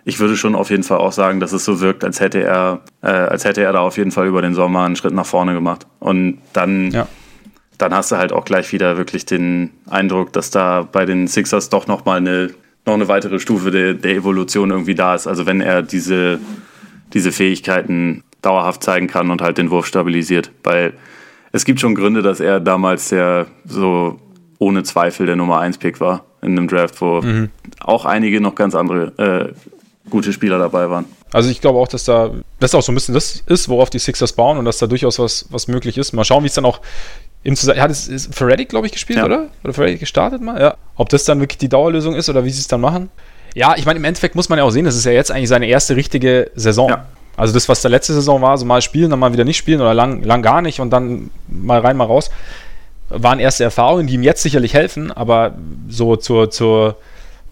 ich würde schon auf jeden Fall auch sagen, dass es so wirkt, als hätte er, äh, als hätte er da auf jeden Fall über den Sommer einen Schritt nach vorne gemacht. Und dann, ja. dann hast du halt auch gleich wieder wirklich den Eindruck, dass da bei den Sixers doch nochmal eine, noch eine weitere Stufe der, der Evolution irgendwie da ist. Also wenn er diese, diese Fähigkeiten dauerhaft zeigen kann und halt den Wurf stabilisiert. Weil es gibt schon Gründe, dass er damals der so ohne Zweifel der Nummer 1 Pick war in einem Draft, wo mhm. auch einige noch ganz andere äh, gute Spieler dabei waren. Also ich glaube auch, dass da das auch so ein bisschen das ist, worauf die Sixers bauen und dass da durchaus was, was möglich ist. Mal schauen, wie es dann auch im Zusammenhang. Hat es für Reddit, glaube ich, gespielt, ja. oder? Oder für Reddit gestartet mal? Ja. Ob das dann wirklich die Dauerlösung ist oder wie sie es dann machen? Ja, ich meine, im Endeffekt muss man ja auch sehen, das ist ja jetzt eigentlich seine erste richtige Saison. Ja. Also das, was der letzte Saison war, so mal spielen, dann mal wieder nicht spielen oder lang, lang gar nicht und dann mal rein, mal raus, waren erste Erfahrungen, die ihm jetzt sicherlich helfen, aber so zur, zur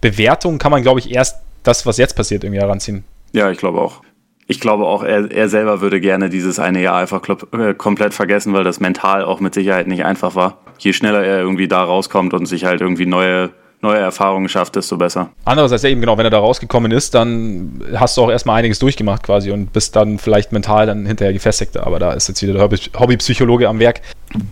Bewertung kann man, glaube ich, erst das, was jetzt passiert, irgendwie heranziehen. Ja, ich glaube auch. Ich glaube auch, er, er selber würde gerne dieses eine Jahr einfach äh, komplett vergessen, weil das mental auch mit Sicherheit nicht einfach war. Je schneller er irgendwie da rauskommt und sich halt irgendwie neue neue Erfahrungen schafft, desto besser. Andererseits ja eben genau, wenn er da rausgekommen ist, dann hast du auch erstmal einiges durchgemacht quasi und bist dann vielleicht mental dann hinterher gefestigter. Aber da ist jetzt wieder der Hobbypsychologe am Werk.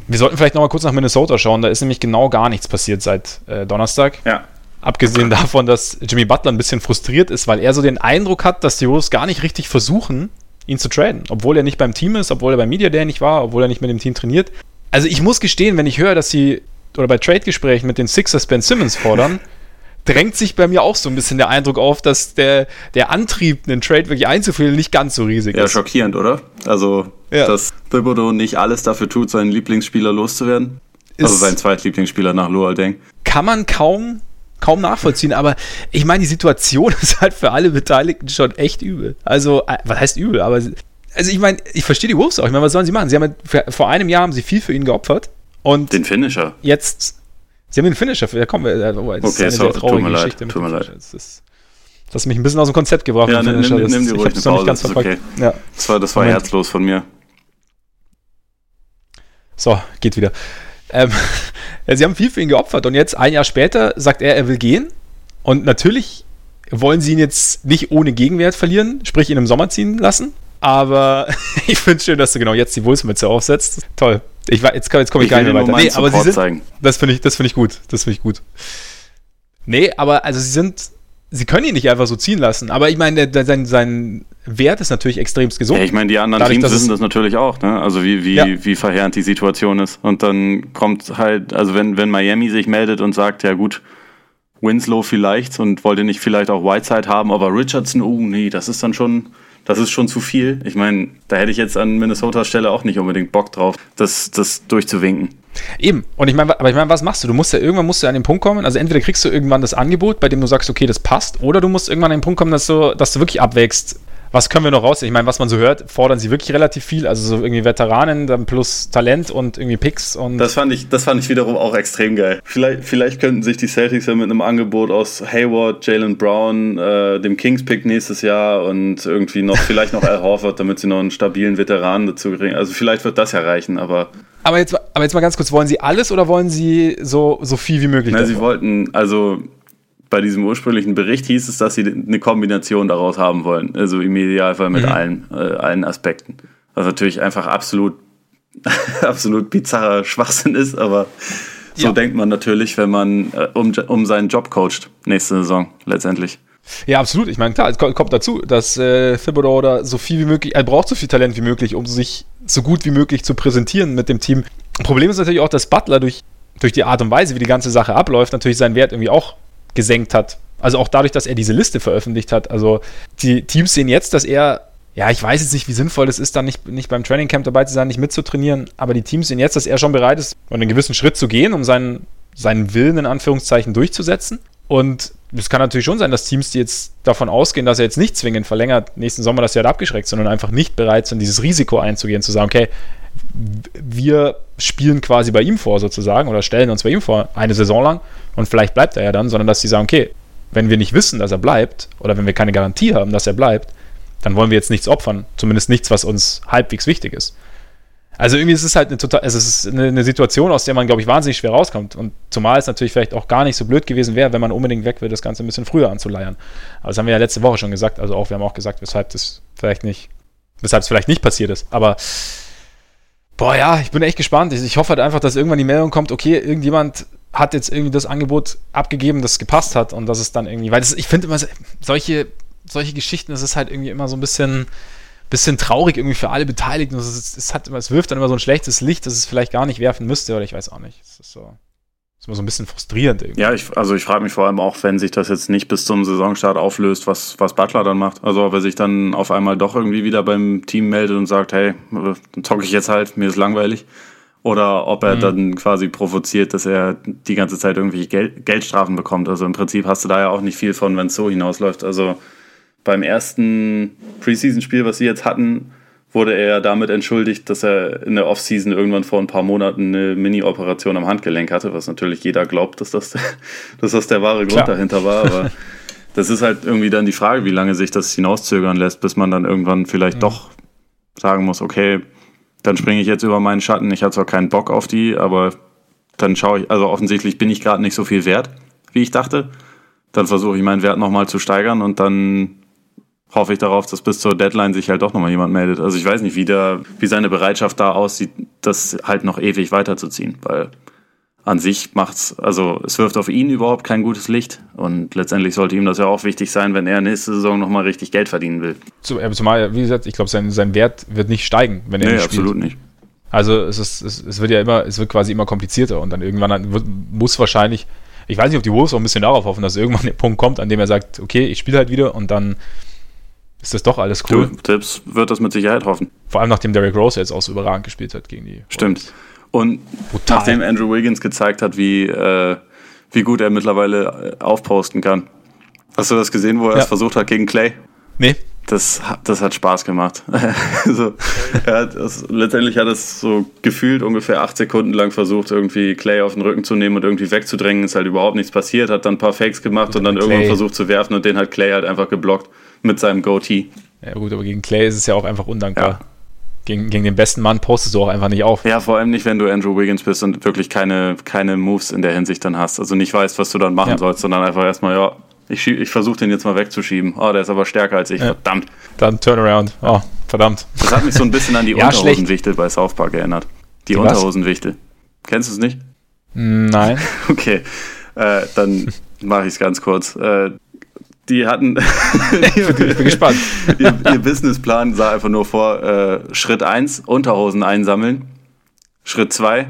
Wir sollten vielleicht nochmal kurz nach Minnesota schauen. Da ist nämlich genau gar nichts passiert seit äh, Donnerstag. Ja. Abgesehen davon, dass Jimmy Butler ein bisschen frustriert ist, weil er so den Eindruck hat, dass die Wolves gar nicht richtig versuchen, ihn zu traden. Obwohl er nicht beim Team ist, obwohl er beim Media Day nicht war, obwohl er nicht mit dem Team trainiert. Also ich muss gestehen, wenn ich höre, dass sie oder bei Trade-Gesprächen mit den Sixers Ben Simmons fordern, drängt sich bei mir auch so ein bisschen der Eindruck auf, dass der, der Antrieb, einen Trade wirklich einzuführen, nicht ganz so riesig ja, ist. Ja, schockierend, oder? Also, ja. dass Thibodeau nicht alles dafür tut, seinen Lieblingsspieler loszuwerden. Also ist also seinen Zweitlieblingsspieler nach Luol Deng. Kann man kaum kaum nachvollziehen, aber ich meine, die Situation ist halt für alle Beteiligten schon echt übel. Also, äh, was heißt übel? Aber, also ich meine, ich verstehe die Wolves auch. Ich meine, was sollen sie machen? Sie haben vor einem Jahr haben sie viel für ihn geopfert. Und den Finisher. Jetzt Sie haben den Finisher, ja komm, äh, das okay, ist eine so, sehr traurige Geschichte. Tut mir leid. Das, ist, das hat mich ein bisschen aus dem Konzept gebracht. Ja, nimm, nimm, nimm dir ruhig eine Pause, das okay. Ja. Das war, das war herzlos von mir. So, geht wieder. Ähm, sie haben viel für ihn geopfert und jetzt ein Jahr später sagt er, er will gehen. Und natürlich wollen sie ihn jetzt nicht ohne Gegenwert verlieren, sprich ihn im Sommer ziehen lassen. Aber ich finde es schön, dass du genau jetzt die Wolfsmütze aufsetzt. Toll. Ich, jetzt, jetzt komme ich, ich gar nicht mehr weiter. Nee, aber sie sind, zeigen. das finde ich, das ich gut. Das finde ich gut. Nee, aber also sie sind, sie können ihn nicht einfach so ziehen lassen. Aber ich meine, sein, sein Wert ist natürlich extremst gesund. Ja, ich meine, die anderen Dadurch, Teams wissen das natürlich auch, ne? Also wie, wie, ja. wie verheerend die Situation ist. Und dann kommt halt, also wenn, wenn Miami sich meldet und sagt, ja gut, Winslow vielleicht und wollte nicht vielleicht auch Whiteside haben, aber Richardson, oh nee, das ist dann schon, das ist schon zu viel. Ich meine, da hätte ich jetzt an Minnesotas Stelle auch nicht unbedingt Bock drauf, das, das durchzuwinken. Eben. Und ich meine, aber ich meine, was machst du? Du musst ja irgendwann musst du an den Punkt kommen. Also entweder kriegst du irgendwann das Angebot, bei dem du sagst, okay, das passt, oder du musst irgendwann an den Punkt kommen, dass du, dass du wirklich abwägst, was können wir noch raus? Ich meine, was man so hört, fordern sie wirklich relativ viel. Also so irgendwie Veteranen, dann plus Talent und irgendwie Picks und. Das fand ich, das fand ich wiederum auch extrem geil. Vielleicht, vielleicht könnten sich die Celtics ja mit einem Angebot aus Hayward, Jalen Brown, äh, dem Kings Pick nächstes Jahr und irgendwie noch, vielleicht noch Al Horford, damit sie noch einen stabilen Veteranen dazu kriegen. Also vielleicht wird das ja reichen, aber. Aber jetzt, aber jetzt mal ganz kurz, wollen Sie alles oder wollen Sie so, so viel wie möglich? Na, Sie wollten, also bei diesem ursprünglichen Bericht hieß es, dass sie eine Kombination daraus haben wollen. Also im Idealfall mit mhm. allen, äh, allen Aspekten. Was natürlich einfach absolut, absolut bizarrer Schwachsinn ist, aber so ja. denkt man natürlich, wenn man äh, um, um seinen Job coacht nächste Saison letztendlich. Ja, absolut. Ich meine, klar, es kommt dazu, dass äh, Thibodeau da so viel wie möglich, er braucht so viel Talent wie möglich, um sich so gut wie möglich zu präsentieren mit dem Team. Problem ist natürlich auch, dass Butler durch, durch die Art und Weise, wie die ganze Sache abläuft, natürlich seinen Wert irgendwie auch gesenkt hat. Also auch dadurch, dass er diese Liste veröffentlicht hat. Also die Teams sehen jetzt, dass er, ja, ich weiß jetzt nicht, wie sinnvoll es ist, dann nicht, nicht beim Training Camp dabei zu sein, nicht mitzutrainieren, aber die Teams sehen jetzt, dass er schon bereit ist, einen gewissen Schritt zu gehen, um seinen, seinen Willen in Anführungszeichen durchzusetzen. Und es kann natürlich schon sein, dass Teams, die jetzt davon ausgehen, dass er jetzt nicht zwingend verlängert, nächsten Sommer das Jahr abgeschreckt, sondern einfach nicht bereit sind, dieses Risiko einzugehen, zu sagen, okay, wir spielen quasi bei ihm vor sozusagen oder stellen uns bei ihm vor eine Saison lang und vielleicht bleibt er ja dann, sondern dass sie sagen, okay, wenn wir nicht wissen, dass er bleibt oder wenn wir keine Garantie haben, dass er bleibt, dann wollen wir jetzt nichts opfern, zumindest nichts, was uns halbwegs wichtig ist. Also irgendwie ist es halt eine total, es ist eine, eine Situation, aus der man, glaube ich, wahnsinnig schwer rauskommt. Und zumal es natürlich vielleicht auch gar nicht so blöd gewesen wäre, wenn man unbedingt weg will, das Ganze ein bisschen früher anzuleiern. Aber das haben wir ja letzte Woche schon gesagt. Also auch, wir haben auch gesagt, weshalb das vielleicht nicht, weshalb es vielleicht nicht passiert ist. Aber Boah, ja, ich bin echt gespannt. Ich hoffe halt einfach, dass irgendwann die Meldung kommt, okay, irgendjemand hat jetzt irgendwie das Angebot abgegeben, das gepasst hat und das ist dann irgendwie, weil das, ich finde immer solche, solche Geschichten, das ist halt irgendwie immer so ein bisschen, bisschen traurig irgendwie für alle Beteiligten. Es, es, hat, es wirft dann immer so ein schlechtes Licht, das es vielleicht gar nicht werfen müsste oder ich weiß auch nicht. Es ist so ist immer so ein bisschen frustrierend irgendwie. Ja, ich, also ich frage mich vor allem auch, wenn sich das jetzt nicht bis zum Saisonstart auflöst, was, was Butler dann macht. Also ob er sich dann auf einmal doch irgendwie wieder beim Team meldet und sagt, hey, dann zocke ich jetzt halt, mir ist langweilig. Oder ob er mhm. dann quasi provoziert, dass er die ganze Zeit irgendwelche Geld, Geldstrafen bekommt. Also im Prinzip hast du da ja auch nicht viel von, wenn es so hinausläuft. Also beim ersten Preseason-Spiel, was sie jetzt hatten, wurde er damit entschuldigt, dass er in der Offseason irgendwann vor ein paar Monaten eine Mini-Operation am Handgelenk hatte, was natürlich jeder glaubt, dass das, dass das der wahre Grund Klar. dahinter war. Aber das ist halt irgendwie dann die Frage, wie lange sich das hinauszögern lässt, bis man dann irgendwann vielleicht mhm. doch sagen muss, okay, dann springe ich jetzt über meinen Schatten. Ich habe zwar keinen Bock auf die, aber dann schaue ich, also offensichtlich bin ich gerade nicht so viel wert, wie ich dachte. Dann versuche ich meinen Wert nochmal zu steigern und dann hoffe ich darauf, dass bis zur Deadline sich halt doch nochmal jemand meldet. Also ich weiß nicht, wie, der, wie seine Bereitschaft da aussieht, das halt noch ewig weiterzuziehen, weil an sich macht's, also es wirft auf ihn überhaupt kein gutes Licht und letztendlich sollte ihm das ja auch wichtig sein, wenn er nächste Saison nochmal richtig Geld verdienen will. Zumal, wie gesagt, ich glaube, sein, sein Wert wird nicht steigen, wenn er nee, nicht spielt. absolut nicht. Also es, ist, es, es, wird ja immer, es wird quasi immer komplizierter und dann irgendwann wird, muss wahrscheinlich, ich weiß nicht, ob die Wolves auch ein bisschen darauf hoffen, dass irgendwann der Punkt kommt, an dem er sagt, okay, ich spiele halt wieder und dann ist das doch alles cool. Du, Tipps wird das mit Sicherheit hoffen. Vor allem nachdem Derrick Rose jetzt auch so überragend gespielt hat gegen die. Stimmt. Und Brutal. nachdem Andrew Wiggins gezeigt hat, wie, äh, wie gut er mittlerweile äh, aufposten kann. Hast du das gesehen, wo er ja. es versucht hat gegen Clay? Nee, das, das hat Spaß gemacht. also, hat das, letztendlich hat es so gefühlt ungefähr acht Sekunden lang versucht, irgendwie Clay auf den Rücken zu nehmen und irgendwie wegzudrängen. Ist halt überhaupt nichts passiert, hat dann ein paar Fakes gemacht gut, und dann irgendwann versucht zu werfen und den hat Clay halt einfach geblockt mit seinem Goatee. Ja gut, aber gegen Clay ist es ja auch einfach undankbar. Ja. Gegen, gegen den besten Mann postest du auch einfach nicht auf. Ja, vor allem nicht, wenn du Andrew Wiggins bist und wirklich keine, keine Moves in der Hinsicht dann hast. Also nicht weißt, was du dann machen ja. sollst, sondern einfach erstmal, ja, ich, ich versuche den jetzt mal wegzuschieben. Oh, der ist aber stärker als ich. Ja. Verdammt. Dann Turnaround. Oh, verdammt. Das hat mich so ein bisschen an die ja, Unterhosenwichtel bei South Park erinnert. Die, die Unterhosenwichtel. Kennst du es nicht? Nein. Okay. Äh, dann mache ich es ganz kurz. Äh, die hatten. ich bin gespannt. ihr, ihr, Businessplan sah einfach nur vor: äh, Schritt 1, Unterhosen einsammeln. Schritt 2,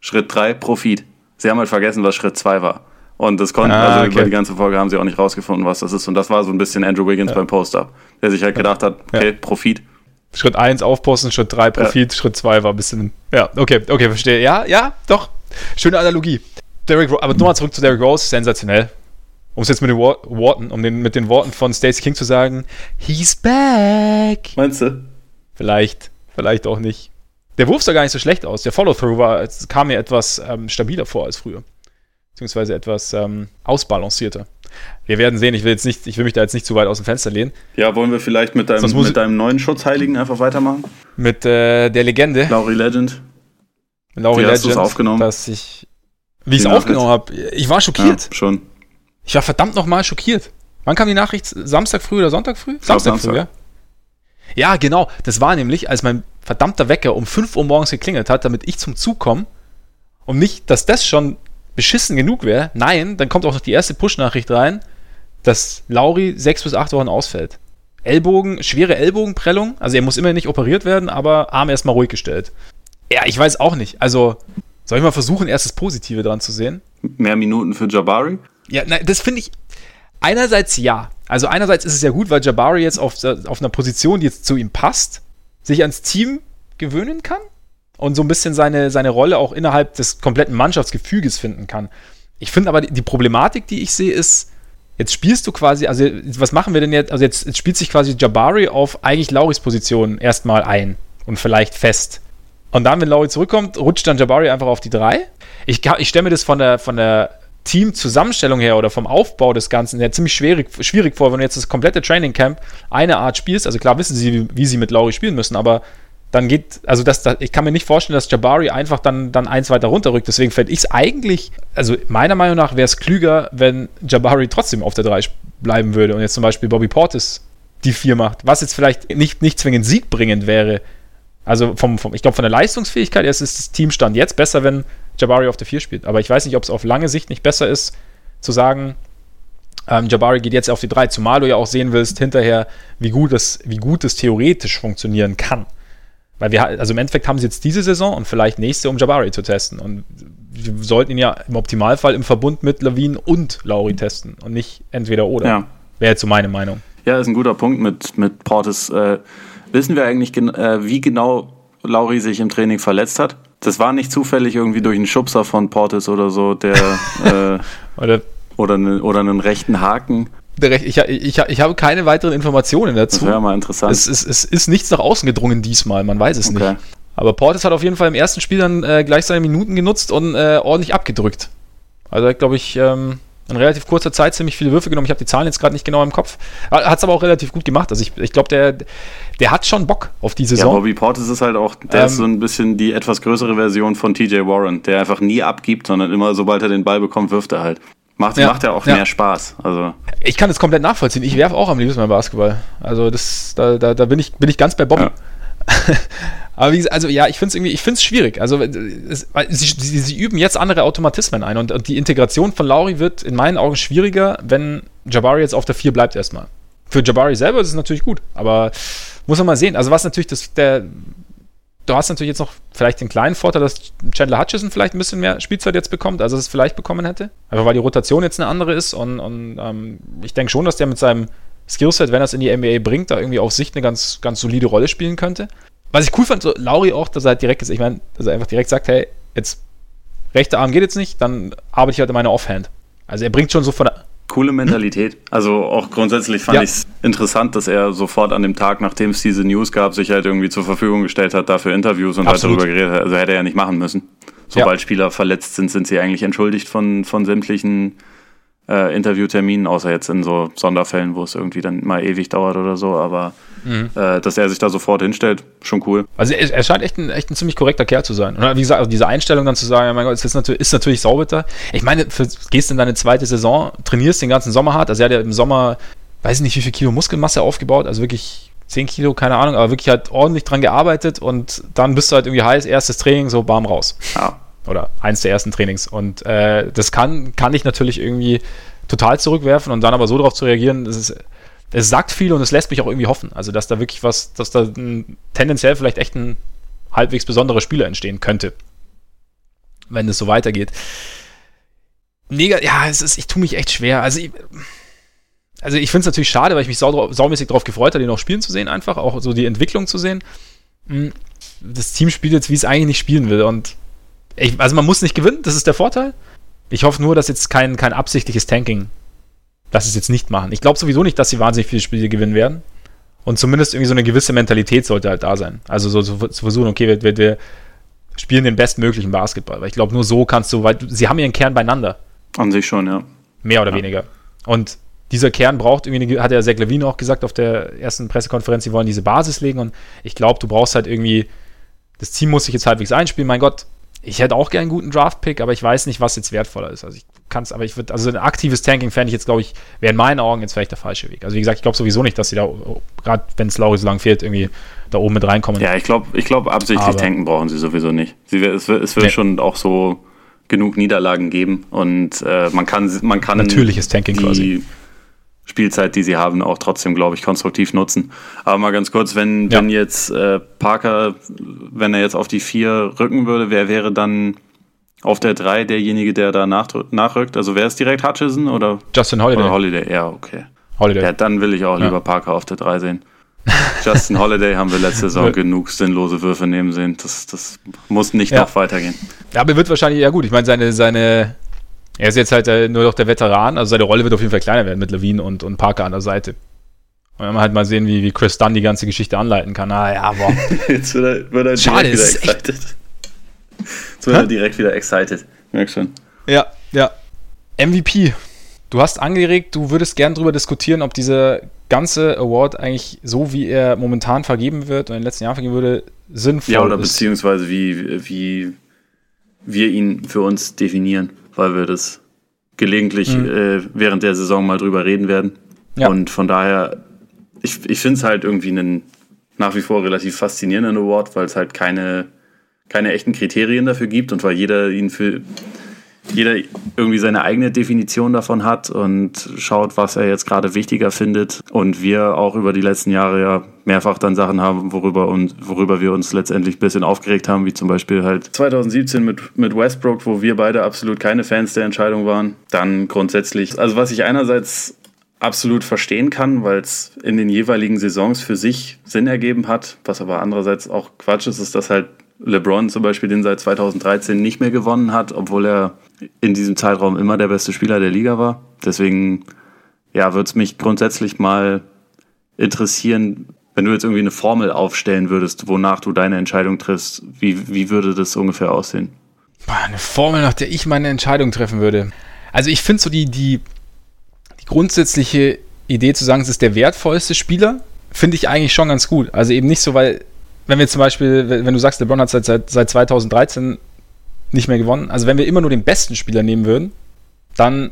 Schritt 3, Profit. Sie haben halt vergessen, was Schritt 2 war. Und das konnten, ah, also okay. über die ganze Folge haben sie auch nicht rausgefunden, was das ist. Und das war so ein bisschen Andrew Wiggins ja. beim Poster, der sich halt gedacht hat, okay, ja. Profit. Schritt 1 aufposten, Schritt 3 Profit, ja. Schritt 2 war ein bisschen. Ja, okay, okay, verstehe. Ja, ja, doch. Schöne Analogie. Derrick, aber nochmal zurück zu Derrick Rose, sensationell. Um es jetzt mit den Worten, um den, mit den Worten von Stacey King zu sagen, he's back. Meinst du? Vielleicht, vielleicht auch nicht. Der Wurf sah gar nicht so schlecht aus. Der Follow-Through war, kam mir etwas ähm, stabiler vor als früher beziehungsweise etwas ähm, ausbalancierter. Wir werden sehen, ich will, jetzt nicht, ich will mich da jetzt nicht zu weit aus dem Fenster lehnen. Ja, wollen wir vielleicht mit deinem, mit deinem neuen Schutzheiligen einfach weitermachen? Mit äh, der Legende. Laurie Legend. Laurie Wie Legend. Hast aufgenommen? Dass ich, wie ich es aufgenommen habe, ich war schockiert. Ja, schon. Ich war verdammt nochmal schockiert. Wann kam die Nachricht? Samstag früh oder Sonntag früh? Samstag, Samstag früh, ja. Ja, genau. Das war nämlich, als mein verdammter Wecker um 5 Uhr morgens geklingelt hat, damit ich zum Zug komme. Und nicht, dass das schon beschissen genug wäre, nein, dann kommt auch noch die erste Push-Nachricht rein, dass Lauri sechs bis acht Wochen ausfällt. Ellbogen, schwere Ellbogenprellung, also er muss immer nicht operiert werden, aber Arm erstmal ruhig gestellt. Ja, ich weiß auch nicht. Also, soll ich mal versuchen, erst das Positive dran zu sehen? Mehr Minuten für Jabari? Ja, nein, das finde ich. Einerseits ja. Also einerseits ist es ja gut, weil Jabari jetzt auf, auf einer Position, die jetzt zu ihm passt, sich ans Team gewöhnen kann und so ein bisschen seine, seine Rolle auch innerhalb des kompletten Mannschaftsgefüges finden kann. Ich finde aber die, die, Problematik, die ich sehe, ist, jetzt spielst du quasi, also was machen wir denn jetzt? Also jetzt, jetzt spielt sich quasi Jabari auf eigentlich Lauris Position erstmal ein und vielleicht fest. Und dann, wenn Lauri zurückkommt, rutscht dann Jabari einfach auf die drei. Ich, ich stelle mir das von der, von der Teamzusammenstellung her oder vom Aufbau des Ganzen her ziemlich schwierig, schwierig vor, wenn du jetzt das komplette Training Camp eine Art spielst. Also klar wissen sie, wie, sie mit Lauri spielen müssen, aber dann geht, also das, das, ich kann mir nicht vorstellen, dass Jabari einfach dann, dann eins weiter runterrückt. Deswegen fände ich es eigentlich, also meiner Meinung nach wäre es klüger, wenn Jabari trotzdem auf der 3 bleiben würde und jetzt zum Beispiel Bobby Portis die 4 macht, was jetzt vielleicht nicht, nicht zwingend siegbringend wäre. Also vom, vom ich glaube, von der Leistungsfähigkeit ist das Teamstand jetzt besser, wenn Jabari auf der 4 spielt. Aber ich weiß nicht, ob es auf lange Sicht nicht besser ist, zu sagen, ähm, Jabari geht jetzt auf die 3, zumal du ja auch sehen willst hinterher, wie gut das, wie gut das theoretisch funktionieren kann. Weil wir, also im Endeffekt haben sie jetzt diese Saison und vielleicht nächste, um Jabari zu testen. Und wir sollten ihn ja im Optimalfall im Verbund mit Lawin und Lauri testen und nicht entweder oder. Ja. Wäre jetzt so meine Meinung. Ja, ist ein guter Punkt mit, mit Portis. Äh, wissen wir eigentlich, gen äh, wie genau Lauri sich im Training verletzt hat? Das war nicht zufällig irgendwie durch einen Schubser von Portis oder so, der äh, oder, oder, ne, oder einen rechten Haken ich, ich, ich, habe keine weiteren Informationen dazu. Das wäre mal interessant. Es, es, es, ist nichts nach außen gedrungen diesmal, man weiß es okay. nicht. Aber Portis hat auf jeden Fall im ersten Spiel dann äh, gleich seine Minuten genutzt und äh, ordentlich abgedrückt. Also glaube ich, ähm, in relativ kurzer Zeit ziemlich viele Würfe genommen. Ich habe die Zahlen jetzt gerade nicht genau im Kopf. Hat es aber auch relativ gut gemacht. Also ich, ich glaube, der, der hat schon Bock auf die Saison. Ja, Bobby Portis ist halt auch, der ähm, ist so ein bisschen die etwas größere Version von TJ Warren, der einfach nie abgibt, sondern immer, sobald er den Ball bekommt, wirft er halt. Macht ja, macht ja auch ja. mehr Spaß. Also. Ich kann es komplett nachvollziehen. Ich werfe auch am liebsten beim Basketball. Also das, da, da, da bin, ich, bin ich ganz bei Bobby. Ja. Aber wie gesagt, also ja, ich finde es irgendwie, ich finde es schwierig. Also es, sie, sie, sie, üben jetzt andere Automatismen ein und, und, die Integration von Lauri wird in meinen Augen schwieriger, wenn Jabari jetzt auf der 4 bleibt erstmal. Für Jabari selber ist es natürlich gut, aber muss man mal sehen. Also was natürlich das, der, du hast natürlich jetzt noch vielleicht den kleinen Vorteil, dass Chandler Hutchison vielleicht ein bisschen mehr Spielzeit jetzt bekommt, als er es vielleicht bekommen hätte. Einfach weil die Rotation jetzt eine andere ist und, und ähm, ich denke schon, dass der mit seinem Skillset, wenn er es in die NBA bringt, da irgendwie auf Sicht eine ganz, ganz solide Rolle spielen könnte. Was ich cool fand, so Lauri auch, dass er halt direkt ist, ich meine, dass er einfach direkt sagt, hey, jetzt rechter Arm geht jetzt nicht, dann arbeite ich halt in meiner Offhand. Also er bringt schon so von der coole Mentalität. Also auch grundsätzlich fand ja. ich es interessant, dass er sofort an dem Tag, nachdem es diese News gab, sich halt irgendwie zur Verfügung gestellt hat, dafür Interviews und Absolut. halt darüber geredet hat. Also hätte er ja nicht machen müssen. Sobald ja. Spieler verletzt sind, sind sie eigentlich entschuldigt von, von sämtlichen äh, Interviewterminen, außer jetzt in so Sonderfällen, wo es irgendwie dann mal ewig dauert oder so. Aber mhm. äh, dass er sich da sofort hinstellt, schon cool. Also er, er, scheint echt ein, echt ein ziemlich korrekter Kerl zu sein. Und wie gesagt, also diese Einstellung dann zu sagen, ja mein Gott, es ist natürlich, ist natürlich saubitter. Ich meine, für, gehst in deine zweite Saison, trainierst den ganzen Sommer hart. Also er hat ja im Sommer, weiß ich nicht, wie viel Kilo Muskelmasse aufgebaut, also wirklich 10 Kilo, keine Ahnung, aber wirklich halt ordentlich dran gearbeitet und dann bist du halt irgendwie heiß, erstes Training, so bam raus. Ja. Oder eins der ersten Trainings. Und äh, das kann, kann ich natürlich irgendwie total zurückwerfen und dann aber so darauf zu reagieren, das ist, es sagt viel und es lässt mich auch irgendwie hoffen. Also, dass da wirklich was, dass da ein, tendenziell vielleicht echt ein halbwegs besonderer Spieler entstehen könnte. Wenn es so weitergeht. Nega ja, es ist, ich tue mich echt schwer. Also, ich, also ich finde es natürlich schade, weil ich mich sau, saumäßig darauf gefreut habe, den noch spielen zu sehen, einfach. Auch so die Entwicklung zu sehen. Hm, das Team spielt jetzt, wie es eigentlich nicht spielen will. Und ich, also man muss nicht gewinnen, das ist der Vorteil. Ich hoffe nur, dass jetzt kein, kein absichtliches Tanking, dass sie es jetzt nicht machen. Ich glaube sowieso nicht, dass sie wahnsinnig viele Spiele gewinnen werden. Und zumindest irgendwie so eine gewisse Mentalität sollte halt da sein. Also so, zu versuchen, okay, wir, wir, wir spielen den bestmöglichen Basketball. Weil ich glaube, nur so kannst du, weil sie haben ihren Kern beieinander. An sich schon, ja. Mehr oder ja. weniger. Und dieser Kern braucht irgendwie, hat ja Zach Levine auch gesagt auf der ersten Pressekonferenz, sie wollen diese Basis legen und ich glaube, du brauchst halt irgendwie, das Team muss sich jetzt halbwegs einspielen. Mein Gott, ich hätte auch gerne einen guten Draft-Pick, aber ich weiß nicht, was jetzt wertvoller ist. Also ich kann es, aber ich würde, also ein aktives Tanking fände ich jetzt, glaube ich, wäre in meinen Augen jetzt vielleicht der falsche Weg. Also wie gesagt, ich glaube sowieso nicht, dass sie da, gerade wenn es Lauri so lang fehlt, irgendwie da oben mit reinkommen. Ja, ich glaube, ich glaube, absichtlich aber, tanken brauchen sie sowieso nicht. Sie, es wird, es wird nee. schon auch so genug Niederlagen geben und äh, man kann, man kann natürliches Tanking die, quasi Spielzeit, die sie haben, auch trotzdem, glaube ich, konstruktiv nutzen. Aber mal ganz kurz, wenn, ja. wenn jetzt äh, Parker, wenn er jetzt auf die vier rücken würde, wer wäre dann auf der drei derjenige, der da nach, nachrückt? Also wer ist direkt Hutchison oder? Justin Holiday. Oder Holiday, ja, okay. Holiday. Ja, dann will ich auch lieber ja. Parker auf der drei sehen. Justin Holiday haben wir letzte Saison genug sinnlose Würfe nehmen sehen. Das, das muss nicht ja. noch weitergehen. Ja, aber wird wahrscheinlich, ja gut, ich meine, seine, seine er ist jetzt halt äh, nur noch der Veteran, also seine Rolle wird auf jeden Fall kleiner werden mit Levine und, und Parker an der Seite. Und wenn wir halt mal sehen, wie, wie Chris Dunn die ganze Geschichte anleiten kann. Ah ja, boah. Jetzt wird er, wird er Schade, direkt wieder excited. Jetzt wird er direkt wieder excited. Merk schon. Ja, ja. MVP. Du hast angeregt, du würdest gern darüber diskutieren, ob dieser ganze Award eigentlich so, wie er momentan vergeben wird und in den letzten Jahren vergeben würde, sinnvoll ist. Ja, oder ist. beziehungsweise wie, wie wir ihn für uns definieren weil wir das gelegentlich mhm. äh, während der Saison mal drüber reden werden. Ja. Und von daher, ich, ich finde es halt irgendwie einen nach wie vor relativ faszinierenden Award, weil es halt keine, keine echten Kriterien dafür gibt und weil jeder ihn für jeder irgendwie seine eigene Definition davon hat und schaut, was er jetzt gerade wichtiger findet. Und wir auch über die letzten Jahre ja mehrfach dann Sachen haben, worüber, und, worüber wir uns letztendlich ein bisschen aufgeregt haben, wie zum Beispiel halt 2017 mit, mit Westbrook, wo wir beide absolut keine Fans der Entscheidung waren. Dann grundsätzlich, also was ich einerseits absolut verstehen kann, weil es in den jeweiligen Saisons für sich Sinn ergeben hat, was aber andererseits auch Quatsch ist, ist, dass halt LeBron zum Beispiel den seit 2013 nicht mehr gewonnen hat, obwohl er in diesem Zeitraum immer der beste Spieler der Liga war. Deswegen ja, würde es mich grundsätzlich mal interessieren, wenn du jetzt irgendwie eine Formel aufstellen würdest, wonach du deine Entscheidung triffst, wie, wie würde das ungefähr aussehen? Eine Formel, nach der ich meine Entscheidung treffen würde. Also ich finde so die, die, die grundsätzliche Idee zu sagen, es ist der wertvollste Spieler, finde ich eigentlich schon ganz gut. Also eben nicht so, weil wenn wir zum Beispiel, wenn du sagst, LeBron hat seit, seit, seit 2013 nicht mehr gewonnen, also wenn wir immer nur den besten Spieler nehmen würden, dann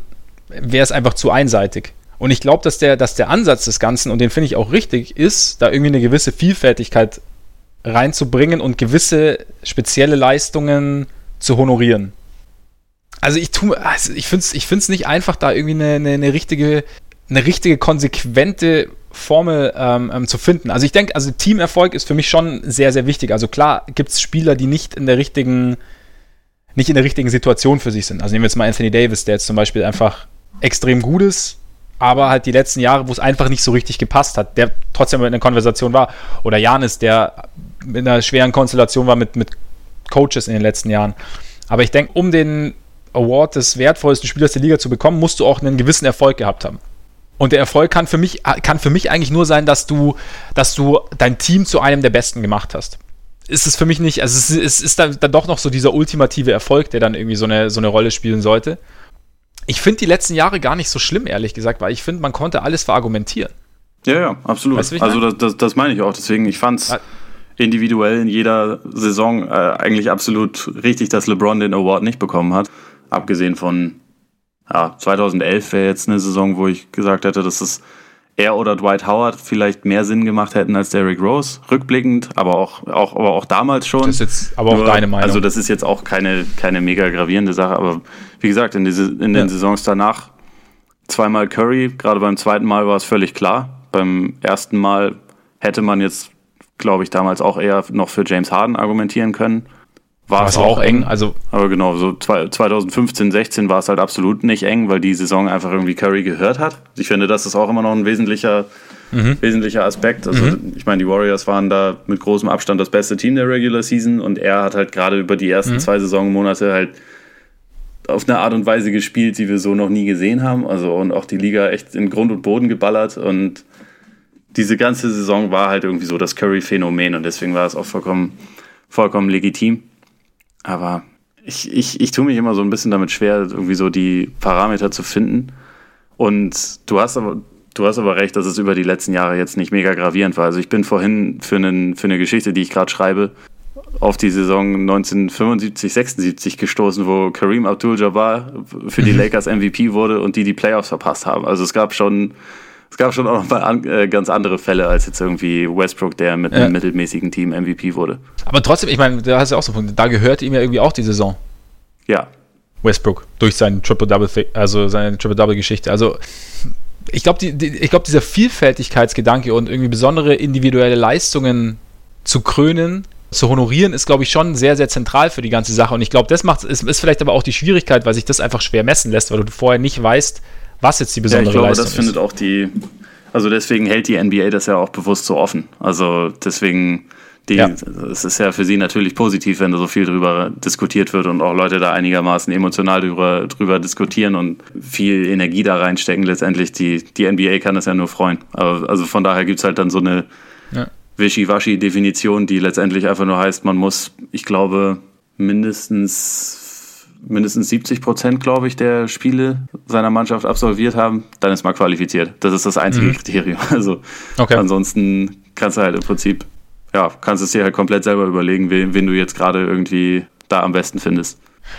wäre es einfach zu einseitig. Und ich glaube, dass der, dass der Ansatz des Ganzen, und den finde ich auch richtig, ist, da irgendwie eine gewisse Vielfältigkeit reinzubringen und gewisse spezielle Leistungen zu honorieren. Also ich also ich finde es ich find's nicht einfach, da irgendwie eine, eine, eine richtige, eine richtige, konsequente Formel ähm, ähm, zu finden. Also ich denke, also Teamerfolg ist für mich schon sehr, sehr wichtig. Also klar gibt es Spieler, die nicht in der richtigen, nicht in der richtigen Situation für sich sind. Also nehmen wir jetzt mal Anthony Davis, der jetzt zum Beispiel einfach extrem gut ist, aber halt die letzten Jahre, wo es einfach nicht so richtig gepasst hat, der trotzdem in einer Konversation war. Oder Janis, der in einer schweren Konstellation war mit, mit Coaches in den letzten Jahren. Aber ich denke, um den Award des wertvollsten Spielers der Liga zu bekommen, musst du auch einen gewissen Erfolg gehabt haben. Und der Erfolg kann für mich, kann für mich eigentlich nur sein, dass du, dass du dein Team zu einem der Besten gemacht hast. Ist es für mich nicht, also es ist, ist dann, dann doch noch so dieser ultimative Erfolg, der dann irgendwie so eine, so eine Rolle spielen sollte. Ich finde die letzten Jahre gar nicht so schlimm, ehrlich gesagt, weil ich finde, man konnte alles verargumentieren. Ja, ja, absolut. Weißt du, also das, das, das, meine ich auch. Deswegen, ich fand es individuell in jeder Saison äh, eigentlich absolut richtig, dass LeBron den Award nicht bekommen hat. Abgesehen von ja, 2011 wäre jetzt eine Saison, wo ich gesagt hätte, dass es er oder Dwight Howard vielleicht mehr Sinn gemacht hätten als Derrick Rose, rückblickend, aber auch, auch, aber auch damals schon. Das ist jetzt aber auch Nur, deine Meinung. Also das ist jetzt auch keine, keine mega gravierende Sache, aber wie gesagt, in, diese, in den ja. Saisons danach zweimal Curry, gerade beim zweiten Mal war es völlig klar. Beim ersten Mal hätte man jetzt, glaube ich, damals auch eher noch für James Harden argumentieren können war es auch eng. Also aber genau, so 2015, 16 war es halt absolut nicht eng, weil die Saison einfach irgendwie Curry gehört hat. Ich finde, das ist auch immer noch ein wesentlicher, mhm. wesentlicher Aspekt. Also mhm. ich meine, die Warriors waren da mit großem Abstand das beste Team der Regular Season und er hat halt gerade über die ersten mhm. zwei Saisonmonate halt auf eine Art und Weise gespielt, die wir so noch nie gesehen haben. Also und auch die Liga echt in Grund und Boden geballert und diese ganze Saison war halt irgendwie so das Curry-Phänomen und deswegen war es auch vollkommen, vollkommen legitim. Aber ich, ich, ich tue mich immer so ein bisschen damit schwer, irgendwie so die Parameter zu finden. Und du hast aber, du hast aber recht, dass es über die letzten Jahre jetzt nicht mega gravierend war. Also ich bin vorhin für, einen, für eine Geschichte, die ich gerade schreibe, auf die Saison 1975, 76 gestoßen, wo Kareem Abdul-Jabbar für die. Lakers MVP wurde und die die Playoffs verpasst haben. Also es gab schon es gab schon auch noch mal an, äh, ganz andere Fälle als jetzt irgendwie Westbrook, der mit ja. einem mittelmäßigen Team MVP wurde. Aber trotzdem, ich meine, da hast du auch so einen Punkt, da gehört ihm ja irgendwie auch die Saison. Ja. Westbrook durch seinen Triple-Double, also seine Triple-Double-Geschichte. Also ich glaube, die, die, ich glaub, dieser Vielfältigkeitsgedanke und irgendwie besondere individuelle Leistungen zu krönen, zu honorieren, ist, glaube ich, schon sehr, sehr zentral für die ganze Sache. Und ich glaube, das macht, ist, ist vielleicht aber auch die Schwierigkeit, weil sich das einfach schwer messen lässt, weil du vorher nicht weißt, was jetzt die besondere ja, ich glaube, Leistung das findet auch die, also deswegen hält die NBA das ja auch bewusst so offen. Also deswegen, die, ja. es ist ja für sie natürlich positiv, wenn da so viel drüber diskutiert wird und auch Leute da einigermaßen emotional drüber, drüber diskutieren und viel Energie da reinstecken. Letztendlich, die, die NBA kann das ja nur freuen. Aber, also von daher gibt es halt dann so eine ja. Wischiwaschi-Definition, die letztendlich einfach nur heißt, man muss, ich glaube, mindestens mindestens 70 Prozent, glaube ich, der Spiele seiner Mannschaft absolviert haben, dann ist man qualifiziert. Das ist das einzige mhm. Kriterium. Also okay. ansonsten kannst du halt im Prinzip, ja, kannst es dir halt komplett selber überlegen, wen, wen du jetzt gerade irgendwie da am besten findest.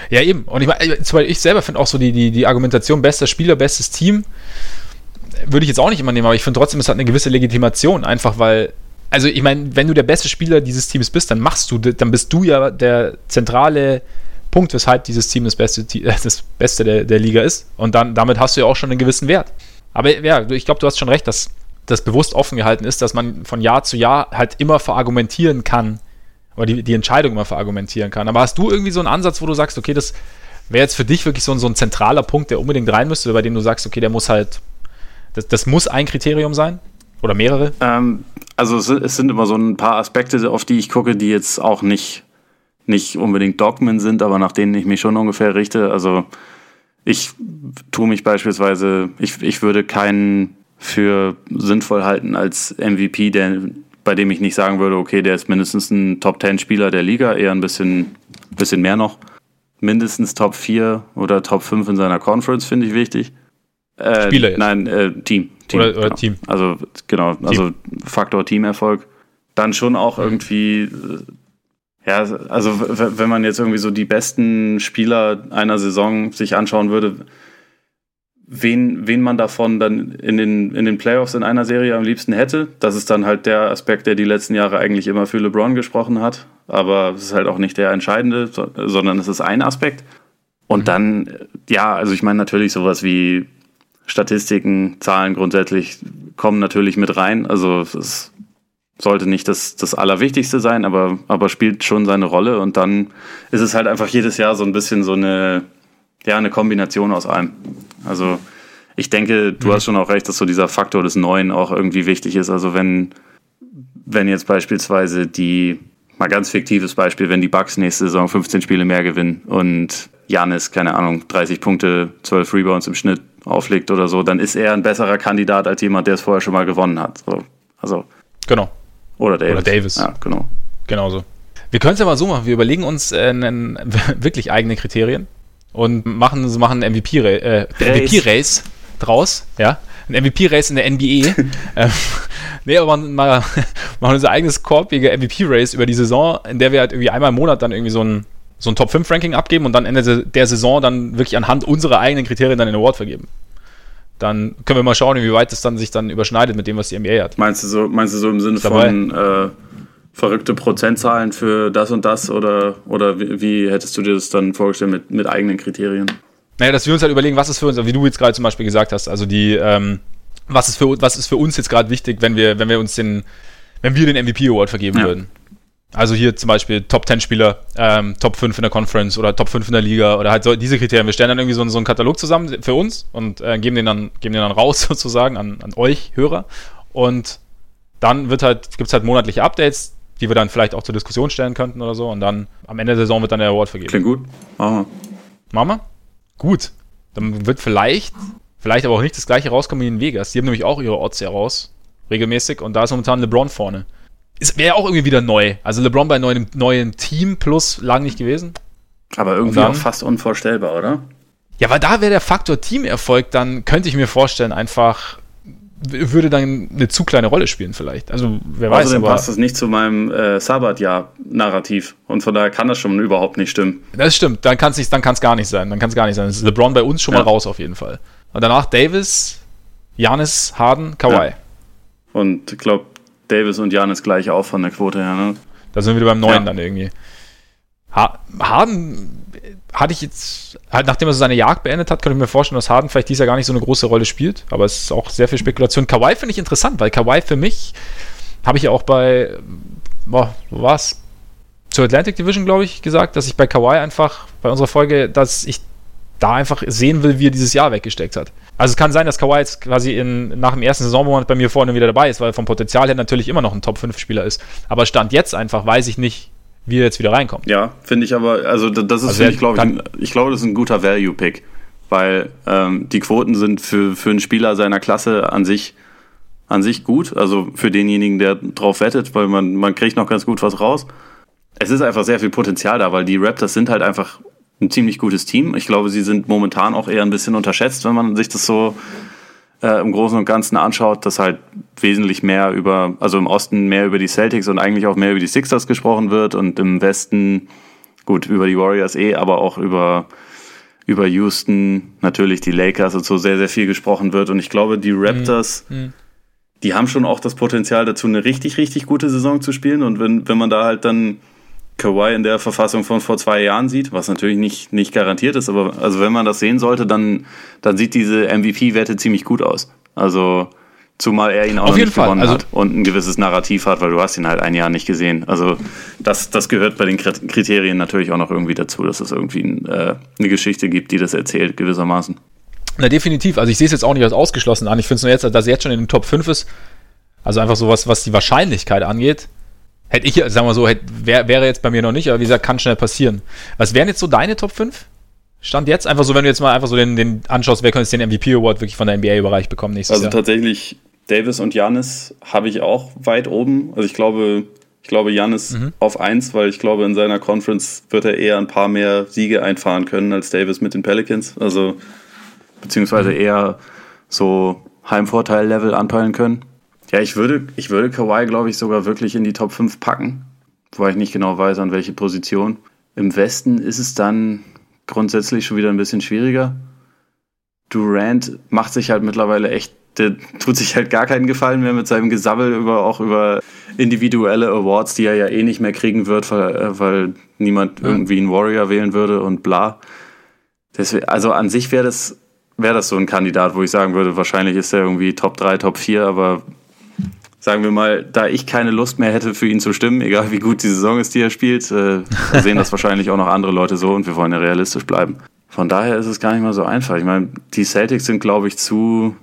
Ja, eben. Und ich, meine, ich selber finde auch so die, die, die Argumentation, bester Spieler, bestes Team, würde ich jetzt auch nicht immer nehmen, aber ich finde trotzdem, es hat eine gewisse Legitimation, einfach weil also ich meine, wenn du der beste Spieler dieses Teams bist, dann machst du, dann bist du ja der zentrale Punkt, weshalb dieses Team das Beste, das Beste der, der Liga ist. Und dann, damit hast du ja auch schon einen gewissen Wert. Aber ja, ich glaube, du hast schon recht, dass das bewusst offen gehalten ist, dass man von Jahr zu Jahr halt immer verargumentieren kann, oder die, die Entscheidung immer verargumentieren kann. Aber hast du irgendwie so einen Ansatz, wo du sagst, okay, das wäre jetzt für dich wirklich so ein, so ein zentraler Punkt, der unbedingt rein müsste, bei dem du sagst, okay, der muss halt, das, das muss ein Kriterium sein? Oder mehrere? Ähm, also es, es, sind immer so ein paar Aspekte, auf die ich gucke, die jetzt auch nicht nicht unbedingt Dogmen sind, aber nach denen ich mich schon ungefähr richte. Also ich tue mich beispielsweise, ich, ich würde keinen für sinnvoll halten als MVP, der, bei dem ich nicht sagen würde, okay, der ist mindestens ein Top-10-Spieler der Liga, eher ein bisschen, bisschen mehr noch. Mindestens Top 4 oder Top 5 in seiner Conference finde ich wichtig. Äh, Spieler jetzt. Nein, äh, Team. Team oder, oder genau. Team. Also genau, Team. also Faktor Teamerfolg. Dann schon auch irgendwie ja, also wenn man jetzt irgendwie so die besten Spieler einer Saison sich anschauen würde, wen, wen man davon dann in den, in den Playoffs in einer Serie am liebsten hätte, das ist dann halt der Aspekt, der die letzten Jahre eigentlich immer für LeBron gesprochen hat. Aber es ist halt auch nicht der entscheidende, sondern es ist ein Aspekt. Und mhm. dann, ja, also ich meine natürlich sowas wie Statistiken, Zahlen grundsätzlich kommen natürlich mit rein. Also es ist sollte nicht das, das Allerwichtigste sein, aber, aber spielt schon seine Rolle. Und dann ist es halt einfach jedes Jahr so ein bisschen so eine, ja, eine Kombination aus allem. Also ich denke, du mhm. hast schon auch recht, dass so dieser Faktor des Neuen auch irgendwie wichtig ist. Also wenn, wenn jetzt beispielsweise die, mal ganz fiktives Beispiel, wenn die Bucks nächste Saison 15 Spiele mehr gewinnen und Janis, keine Ahnung, 30 Punkte, 12 Rebounds im Schnitt auflegt oder so, dann ist er ein besserer Kandidat als jemand, der es vorher schon mal gewonnen hat. So, also. Genau. Oder Davis. Oder Davis. Ja, genau. Genau so. Wir können es ja mal so machen. Wir überlegen uns äh, einen, wirklich eigene Kriterien und machen, machen einen MVP-Race äh, MVP draus. Ja, ein MVP-Race in der NBA. ähm, nee, aber mal, machen unser eigenes korbige MVP-Race über die Saison, in der wir halt irgendwie einmal im Monat dann irgendwie so ein, so ein Top-5-Ranking abgeben und dann Ende der Saison dann wirklich anhand unserer eigenen Kriterien dann den Award vergeben. Dann können wir mal schauen, inwieweit das dann sich dann überschneidet mit dem, was die NBA hat. Meinst du so, meinst du so im Sinne von äh, verrückte Prozentzahlen für das und das oder, oder wie, wie, hättest du dir das dann vorgestellt mit, mit eigenen Kriterien? Naja, dass wir uns halt überlegen, was ist für uns, wie du jetzt gerade zum Beispiel gesagt hast, also die, ähm, was ist für, was ist für uns jetzt gerade wichtig, wenn wir, wenn wir uns den, wenn wir den MVP Award vergeben ja. würden. Also hier zum Beispiel Top 10 Spieler, ähm, Top 5 in der Conference oder Top 5 in der Liga oder halt so diese Kriterien. Wir stellen dann irgendwie so, so einen Katalog zusammen für uns und äh, geben, den dann, geben den dann raus sozusagen an, an euch, Hörer. Und dann wird halt, gibt es halt monatliche Updates, die wir dann vielleicht auch zur Diskussion stellen könnten oder so. Und dann am Ende der Saison wird dann der Award vergeben. Klingt gut. Machen wir. Machen wir? Gut. Dann wird vielleicht, vielleicht aber auch nicht das gleiche rauskommen wie in Vegas. Die haben nämlich auch ihre Odds heraus. Regelmäßig. Und da ist momentan LeBron vorne. Wäre auch irgendwie wieder neu. Also LeBron bei neuem, neuem Team plus lang nicht gewesen. Aber irgendwie dann, auch fast unvorstellbar, oder? Ja, weil da wäre der Faktor Teamerfolg, dann könnte ich mir vorstellen, einfach würde dann eine zu kleine Rolle spielen vielleicht. Also wer weiß. Außerdem passt das nicht zu meinem äh, Sabbatjahr-Narrativ und von daher kann das schon überhaupt nicht stimmen. Das stimmt, dann kann es dann kann's gar nicht sein. Dann kann es gar nicht sein. Das ist LeBron bei uns schon ja. mal raus auf jeden Fall. Und danach Davis, Janis, Harden, Kawhi. Ja. Und ich glaube, Davis und Janis gleich auch von der Quote her. Ne? Da sind wir wieder beim Neuen ja. dann irgendwie. Harden hatte ich jetzt, halt nachdem er so seine Jagd beendet hat, könnte ich mir vorstellen, dass Harden vielleicht dieses Jahr gar nicht so eine große Rolle spielt. Aber es ist auch sehr viel Spekulation. Kawhi finde ich interessant, weil Kawhi für mich, habe ich ja auch bei, boah, wo war's? Zur Atlantic Division, glaube ich, gesagt, dass ich bei Kawhi einfach, bei unserer Folge, dass ich da einfach sehen will, wie er dieses Jahr weggesteckt hat. Also es kann sein, dass Kawhi jetzt quasi in, nach dem ersten Saisonmonat bei mir vorne wieder dabei ist, weil vom Potenzial her natürlich immer noch ein Top-5-Spieler ist. Aber Stand jetzt einfach weiß ich nicht, wie er jetzt wieder reinkommt. Ja, finde ich aber, also das ist, also ich, glaube ich, ich glaube, das ist ein guter Value-Pick, weil ähm, die Quoten sind für, für einen Spieler seiner Klasse an sich, an sich gut, also für denjenigen, der drauf wettet, weil man, man kriegt noch ganz gut was raus. Es ist einfach sehr viel Potenzial da, weil die Raptors sind halt einfach ein ziemlich gutes Team. Ich glaube, sie sind momentan auch eher ein bisschen unterschätzt, wenn man sich das so äh, im Großen und Ganzen anschaut, dass halt wesentlich mehr über, also im Osten mehr über die Celtics und eigentlich auch mehr über die Sixers gesprochen wird und im Westen, gut, über die Warriors eh, aber auch über, über Houston, natürlich die Lakers und so sehr, sehr viel gesprochen wird. Und ich glaube, die Raptors, mhm. die haben schon auch das Potenzial dazu, eine richtig, richtig gute Saison zu spielen. Und wenn, wenn man da halt dann Kawhi in der Verfassung von vor zwei Jahren sieht, was natürlich nicht, nicht garantiert ist, aber also wenn man das sehen sollte, dann, dann sieht diese MVP-Werte ziemlich gut aus. Also zumal er ihn auch Auf jeden Fall. gewonnen also, hat und ein gewisses Narrativ hat, weil du hast ihn halt ein Jahr nicht gesehen. Also das, das gehört bei den Kriterien natürlich auch noch irgendwie dazu, dass es irgendwie ein, äh, eine Geschichte gibt, die das erzählt gewissermaßen. Na definitiv. Also ich sehe es jetzt auch nicht als ausgeschlossen an. Ich finde es nur jetzt, dass er jetzt schon in den Top 5 ist. Also einfach sowas, was die Wahrscheinlichkeit angeht, Hätte ich, sagen wir so, hätte, wär, wäre jetzt bei mir noch nicht, aber wie gesagt, kann schnell passieren. Was wären jetzt so deine Top 5? Stand jetzt einfach so, wenn du jetzt mal einfach so den, den anschaust, wer könnte den MVP Award wirklich von der NBA-Bereich bekommen nächstes also Jahr? Also tatsächlich, Davis und Janis habe ich auch weit oben. Also ich glaube, ich glaube Janis mhm. auf 1, weil ich glaube, in seiner Conference wird er eher ein paar mehr Siege einfahren können als Davis mit den Pelicans. Also beziehungsweise eher so Heimvorteil-Level anpeilen können. Ja, ich würde, ich würde Kawhi, glaube ich, sogar wirklich in die Top 5 packen, wobei ich nicht genau weiß, an welche Position. Im Westen ist es dann grundsätzlich schon wieder ein bisschen schwieriger. Durant macht sich halt mittlerweile echt, der tut sich halt gar keinen Gefallen mehr mit seinem Gesabbel über auch über individuelle Awards, die er ja eh nicht mehr kriegen wird, weil, äh, weil niemand ja. irgendwie einen Warrior wählen würde und bla. Deswegen, also an sich wäre das, wäre das so ein Kandidat, wo ich sagen würde, wahrscheinlich ist er irgendwie Top 3, Top 4, aber sagen wir mal, da ich keine Lust mehr hätte, für ihn zu stimmen, egal wie gut die Saison ist, die er spielt, äh, sehen das wahrscheinlich auch noch andere Leute so und wir wollen ja realistisch bleiben. Von daher ist es gar nicht mal so einfach. Ich meine, die Celtics sind, glaube ich, zu,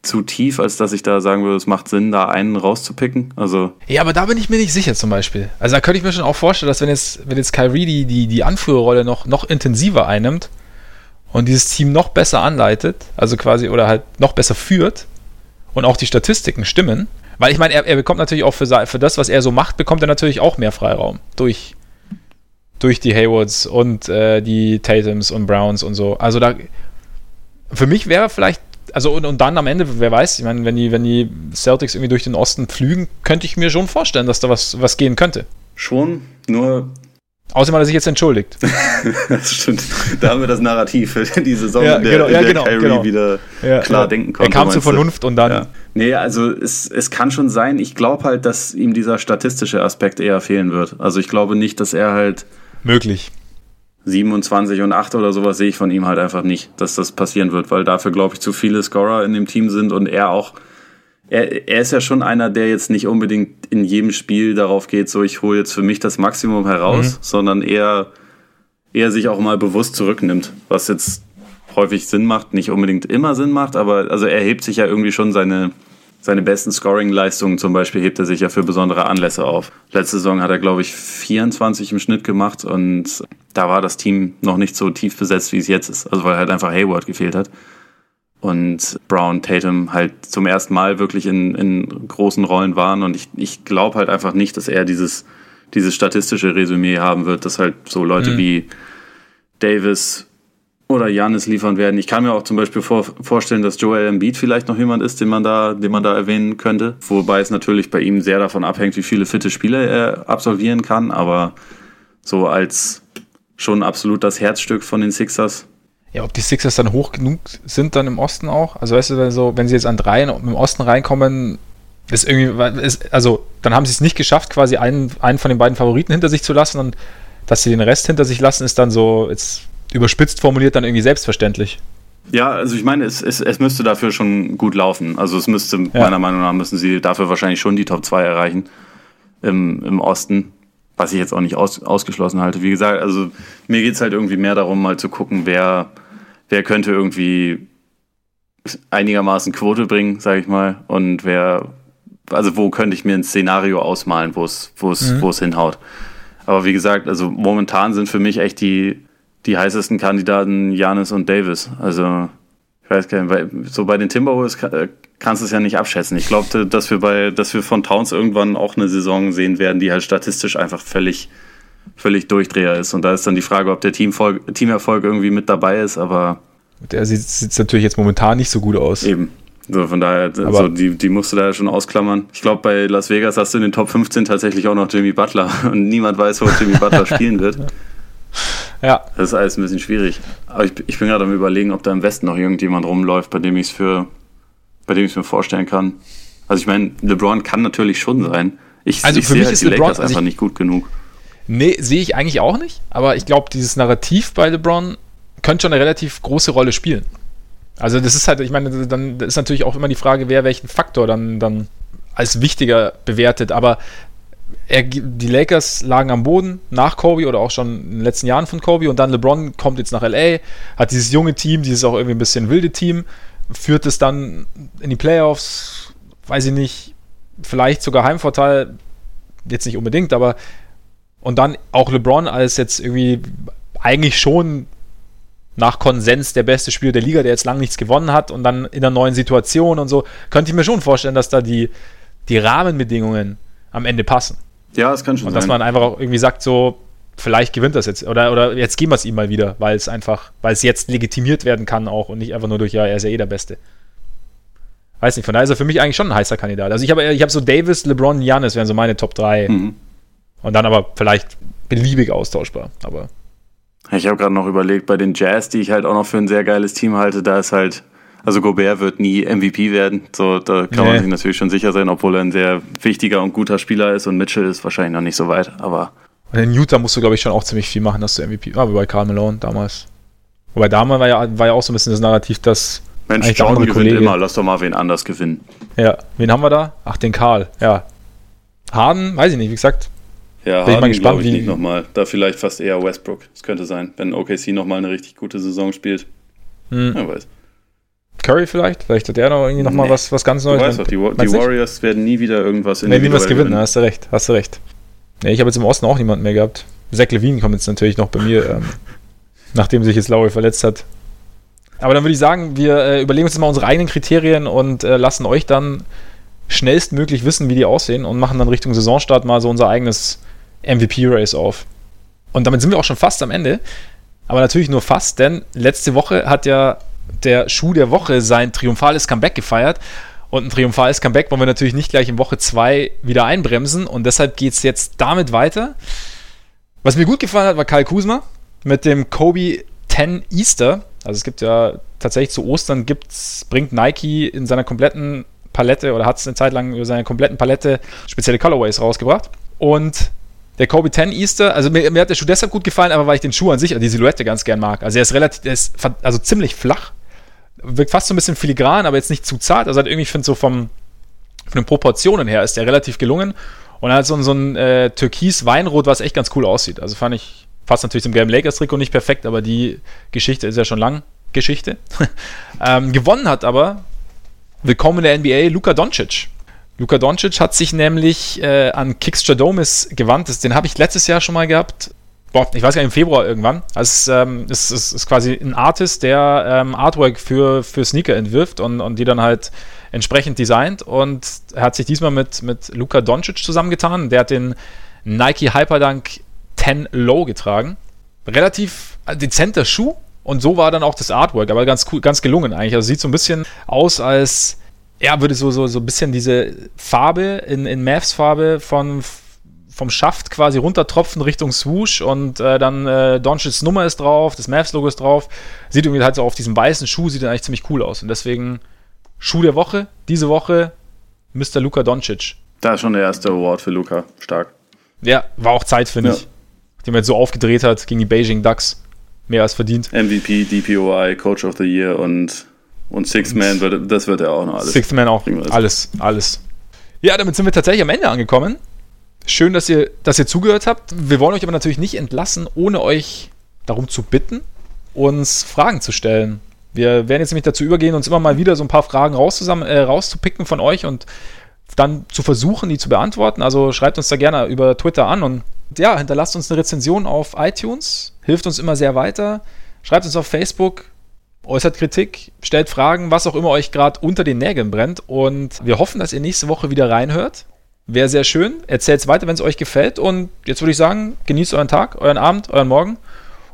zu tief, als dass ich da sagen würde, es macht Sinn, da einen rauszupicken. Also ja, aber da bin ich mir nicht sicher zum Beispiel. Also da könnte ich mir schon auch vorstellen, dass wenn jetzt, wenn jetzt Kyrie die, die, die Anführerrolle noch, noch intensiver einnimmt und dieses Team noch besser anleitet, also quasi oder halt noch besser führt und auch die Statistiken stimmen, weil ich meine, er, er bekommt natürlich auch für, für das, was er so macht, bekommt er natürlich auch mehr Freiraum durch, durch die Haywoods und äh, die Tatums und Browns und so. Also da für mich wäre vielleicht also und, und dann am Ende, wer weiß, ich meine, wenn die, wenn die Celtics irgendwie durch den Osten pflügen, könnte ich mir schon vorstellen, dass da was, was gehen könnte. Schon, nur. Außerdem hat er sich jetzt entschuldigt. das stimmt. Da haben wir das Narrativ für die Saison, ja, in der, genau, in der ja, genau, Kyrie genau. wieder ja, klar denken konnte. Er kam zur Vernunft und dann. Nee, also es, es kann schon sein. Ich glaube halt, dass ihm dieser statistische Aspekt eher fehlen wird. Also ich glaube nicht, dass er halt. Möglich 27 und 8 oder sowas sehe ich von ihm halt einfach nicht, dass das passieren wird, weil dafür, glaube ich, zu viele Scorer in dem Team sind und er auch, er, er ist ja schon einer, der jetzt nicht unbedingt in jedem Spiel darauf geht, so ich hole jetzt für mich das Maximum heraus, mhm. sondern eher, eher sich auch mal bewusst zurücknimmt, was jetzt häufig Sinn macht, nicht unbedingt immer Sinn macht, aber also er hebt sich ja irgendwie schon seine, seine besten Scoring-Leistungen zum Beispiel hebt er sich ja für besondere Anlässe auf. Letzte Saison hat er, glaube ich, 24 im Schnitt gemacht und da war das Team noch nicht so tief besetzt, wie es jetzt ist. Also weil halt einfach Hayward gefehlt hat. Und Brown, Tatum halt zum ersten Mal wirklich in, in großen Rollen waren. Und ich, ich glaube halt einfach nicht, dass er dieses, dieses statistische Resümee haben wird, dass halt so Leute mhm. wie Davis, oder Janis liefern werden. Ich kann mir auch zum Beispiel vor, vorstellen, dass Joel Embiid vielleicht noch jemand ist, den man da, den man da erwähnen könnte. Wobei es natürlich bei ihm sehr davon abhängt, wie viele fitte Spiele er absolvieren kann. Aber so als schon absolut das Herzstück von den Sixers. Ja, ob die Sixers dann hoch genug sind dann im Osten auch. Also weißt du, so, wenn sie jetzt an drei im Osten reinkommen, ist irgendwie, ist, also dann haben sie es nicht geschafft, quasi einen, einen von den beiden Favoriten hinter sich zu lassen und dass sie den Rest hinter sich lassen, ist dann so, jetzt überspitzt formuliert dann irgendwie selbstverständlich. Ja, also ich meine, es, es, es müsste dafür schon gut laufen. Also es müsste, ja. meiner Meinung nach, müssen sie dafür wahrscheinlich schon die Top 2 erreichen im, im Osten, was ich jetzt auch nicht aus, ausgeschlossen halte. Wie gesagt, also mir geht es halt irgendwie mehr darum, mal zu gucken, wer, wer könnte irgendwie einigermaßen Quote bringen, sage ich mal, und wer, also wo könnte ich mir ein Szenario ausmalen, wo es, wo es, mhm. wo es hinhaut. Aber wie gesagt, also momentan sind für mich echt die die heißesten Kandidaten Janis und Davis. Also ich weiß gar nicht, weil so bei den Timberwolves äh, kannst du es ja nicht abschätzen. Ich glaube, dass wir bei, dass wir von Towns irgendwann auch eine Saison sehen werden, die halt statistisch einfach völlig, völlig Durchdreher ist. Und da ist dann die Frage, ob der Teamvolk, Teamerfolg irgendwie mit dabei ist, aber. Der sieht, sieht natürlich jetzt momentan nicht so gut aus. Eben. So, von daher, also die, die musst du da ja schon ausklammern. Ich glaube, bei Las Vegas hast du in den Top 15 tatsächlich auch noch Jimmy Butler und niemand weiß, wo Jimmy Butler spielen wird. Ja. Das ist alles ein bisschen schwierig. Aber ich, ich bin gerade am überlegen, ob da im Westen noch irgendjemand rumläuft, bei dem ich es für, bei dem ich es mir vorstellen kann. Also ich meine, LeBron kann natürlich schon sein. Ich, also ich für sehe mich halt ist die LeBron, Lakers also einfach nicht gut genug. Nee, sehe ich eigentlich auch nicht. Aber ich glaube, dieses Narrativ bei LeBron könnte schon eine relativ große Rolle spielen. Also das ist halt, ich meine, dann ist natürlich auch immer die Frage, wer welchen Faktor dann, dann als wichtiger bewertet. Aber er, die Lakers lagen am Boden nach Kobe oder auch schon in den letzten Jahren von Kobe und dann LeBron kommt jetzt nach LA, hat dieses junge Team, dieses auch irgendwie ein bisschen wilde Team, führt es dann in die Playoffs, weiß ich nicht, vielleicht sogar Heimvorteil, jetzt nicht unbedingt, aber und dann auch LeBron als jetzt irgendwie eigentlich schon nach Konsens der beste Spieler der Liga, der jetzt lange nichts gewonnen hat und dann in einer neuen Situation und so, könnte ich mir schon vorstellen, dass da die, die Rahmenbedingungen am Ende passen. Ja, das kann schon Und sein. dass man einfach auch irgendwie sagt, so, vielleicht gewinnt das jetzt. Oder, oder jetzt geben wir es ihm mal wieder, weil es einfach, weil es jetzt legitimiert werden kann auch und nicht einfach nur durch, ja, er ist ja eh der Beste. Weiß nicht, von daher ist er für mich eigentlich schon ein heißer Kandidat. Also ich habe ich hab so Davis, LeBron, Giannis wären so meine Top 3. Mhm. Und dann aber vielleicht beliebig austauschbar. Aber. Ich habe gerade noch überlegt, bei den Jazz, die ich halt auch noch für ein sehr geiles Team halte, da ist halt also Gobert wird nie MVP werden, so da kann nee. man sich natürlich schon sicher sein, obwohl er ein sehr wichtiger und guter Spieler ist und Mitchell ist wahrscheinlich noch nicht so weit, aber und in Utah musst du, glaube ich, schon auch ziemlich viel machen, dass du MVP, ah, wie bei Karl Malone damals. Wobei damals war ja, war ja auch so ein bisschen das Narrativ, dass Mensch, John gewinnt Kollege, immer, lass doch mal wen anders gewinnen. Ja, wen haben wir da? Ach, den Karl, ja. Harden, weiß ich nicht, wie gesagt. Ja, Bin Harden, ich mal gespannt, ich wie... nochmal. Da vielleicht fast eher Westbrook. Das könnte sein, wenn OKC nochmal eine richtig gute Saison spielt. Hm. Wer weiß Curry vielleicht? Vielleicht hat der noch irgendwie nochmal nee. was, was ganz Neues. Du weißt doch, die, die Warriors werden nie wieder irgendwas in Nee, nie was gewinnen, hast du recht, hast du recht. Nee, ich habe jetzt im Osten auch niemanden mehr gehabt. Zach Levine kommt jetzt natürlich noch bei mir, ähm, nachdem sich jetzt Lowry verletzt hat. Aber dann würde ich sagen, wir äh, überlegen uns jetzt mal unsere eigenen Kriterien und äh, lassen euch dann schnellstmöglich wissen, wie die aussehen und machen dann Richtung Saisonstart mal so unser eigenes MVP-Race auf. Und damit sind wir auch schon fast am Ende. Aber natürlich nur fast, denn letzte Woche hat ja der Schuh der Woche sein triumphales Comeback gefeiert. Und ein triumphales Comeback wollen wir natürlich nicht gleich in Woche 2 wieder einbremsen. Und deshalb geht es jetzt damit weiter. Was mir gut gefallen hat, war Kyle Kuzma mit dem Kobe 10 Easter. Also es gibt ja tatsächlich zu Ostern gibt's, bringt Nike in seiner kompletten Palette oder hat es eine Zeit lang über seine kompletten Palette spezielle Colorways rausgebracht. Und der Kobe 10 Easter, also mir, mir, hat der Schuh deshalb gut gefallen, aber weil ich den Schuh an sich, also die Silhouette ganz gern mag. Also er ist relativ, er ist also ziemlich flach, wirkt fast so ein bisschen filigran, aber jetzt nicht zu zart. Also halt irgendwie, ich finde so vom, von den Proportionen her ist der relativ gelungen. Und hat so, so ein äh, Türkis-Weinrot, was echt ganz cool aussieht. Also fand ich, fast natürlich zum gelben Lakers-Trikot nicht perfekt, aber die Geschichte ist ja schon lang Geschichte. ähm, gewonnen hat aber, willkommen in der NBA, Luka Doncic. Luka Doncic hat sich nämlich äh, an Kickstradomis gewandt. Das, den habe ich letztes Jahr schon mal gehabt. Boah, ich weiß gar nicht, im Februar irgendwann. Also ähm, es, ist, ist, quasi ein Artist, der ähm, Artwork für, für Sneaker entwirft und, und die dann halt entsprechend designt. Und er hat sich diesmal mit, mit Luka Doncic zusammengetan. Der hat den Nike Hyperdunk 10 Low getragen. Relativ dezenter Schuh. Und so war dann auch das Artwork, aber ganz cool, ganz gelungen eigentlich. Also sieht so ein bisschen aus, als ja, würde so, so, so ein bisschen diese Farbe in, in Mavs Farbe von, vom Schaft quasi runtertropfen Richtung Swoosh und äh, dann äh, Doncic's Nummer ist drauf, das Mavs-Logo ist drauf. Sieht irgendwie halt so auf diesem weißen Schuh, sieht dann eigentlich ziemlich cool aus. Und deswegen Schuh der Woche, diese Woche Mr. Luka Doncic. Da ist schon der erste Award für Luka. Stark. Ja, war auch Zeit, finde ja. ich. Nachdem er jetzt so aufgedreht hat gegen die Beijing Ducks. Mehr als verdient. MVP, DPOI, Coach of the Year und und Six Man, wird, das wird er auch noch alles. Six Man auch. Alles, alles. Ja, damit sind wir tatsächlich am Ende angekommen. Schön, dass ihr, dass ihr zugehört habt. Wir wollen euch aber natürlich nicht entlassen, ohne euch darum zu bitten, uns Fragen zu stellen. Wir werden jetzt nämlich dazu übergehen, uns immer mal wieder so ein paar Fragen äh, rauszupicken von euch und dann zu versuchen, die zu beantworten. Also schreibt uns da gerne über Twitter an und ja, hinterlasst uns eine Rezension auf iTunes. Hilft uns immer sehr weiter. Schreibt uns auf Facebook, äußert Kritik, stellt Fragen, was auch immer euch gerade unter den Nägeln brennt. Und wir hoffen, dass ihr nächste Woche wieder reinhört. Wäre sehr schön. Erzählt es weiter, wenn es euch gefällt. Und jetzt würde ich sagen, genießt euren Tag, euren Abend, euren Morgen.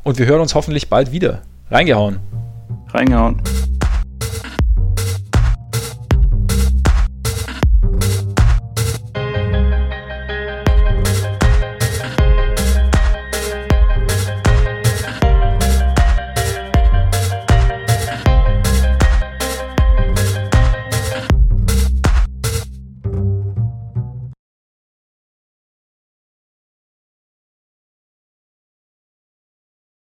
Und wir hören uns hoffentlich bald wieder. Reingehauen. Reingehauen.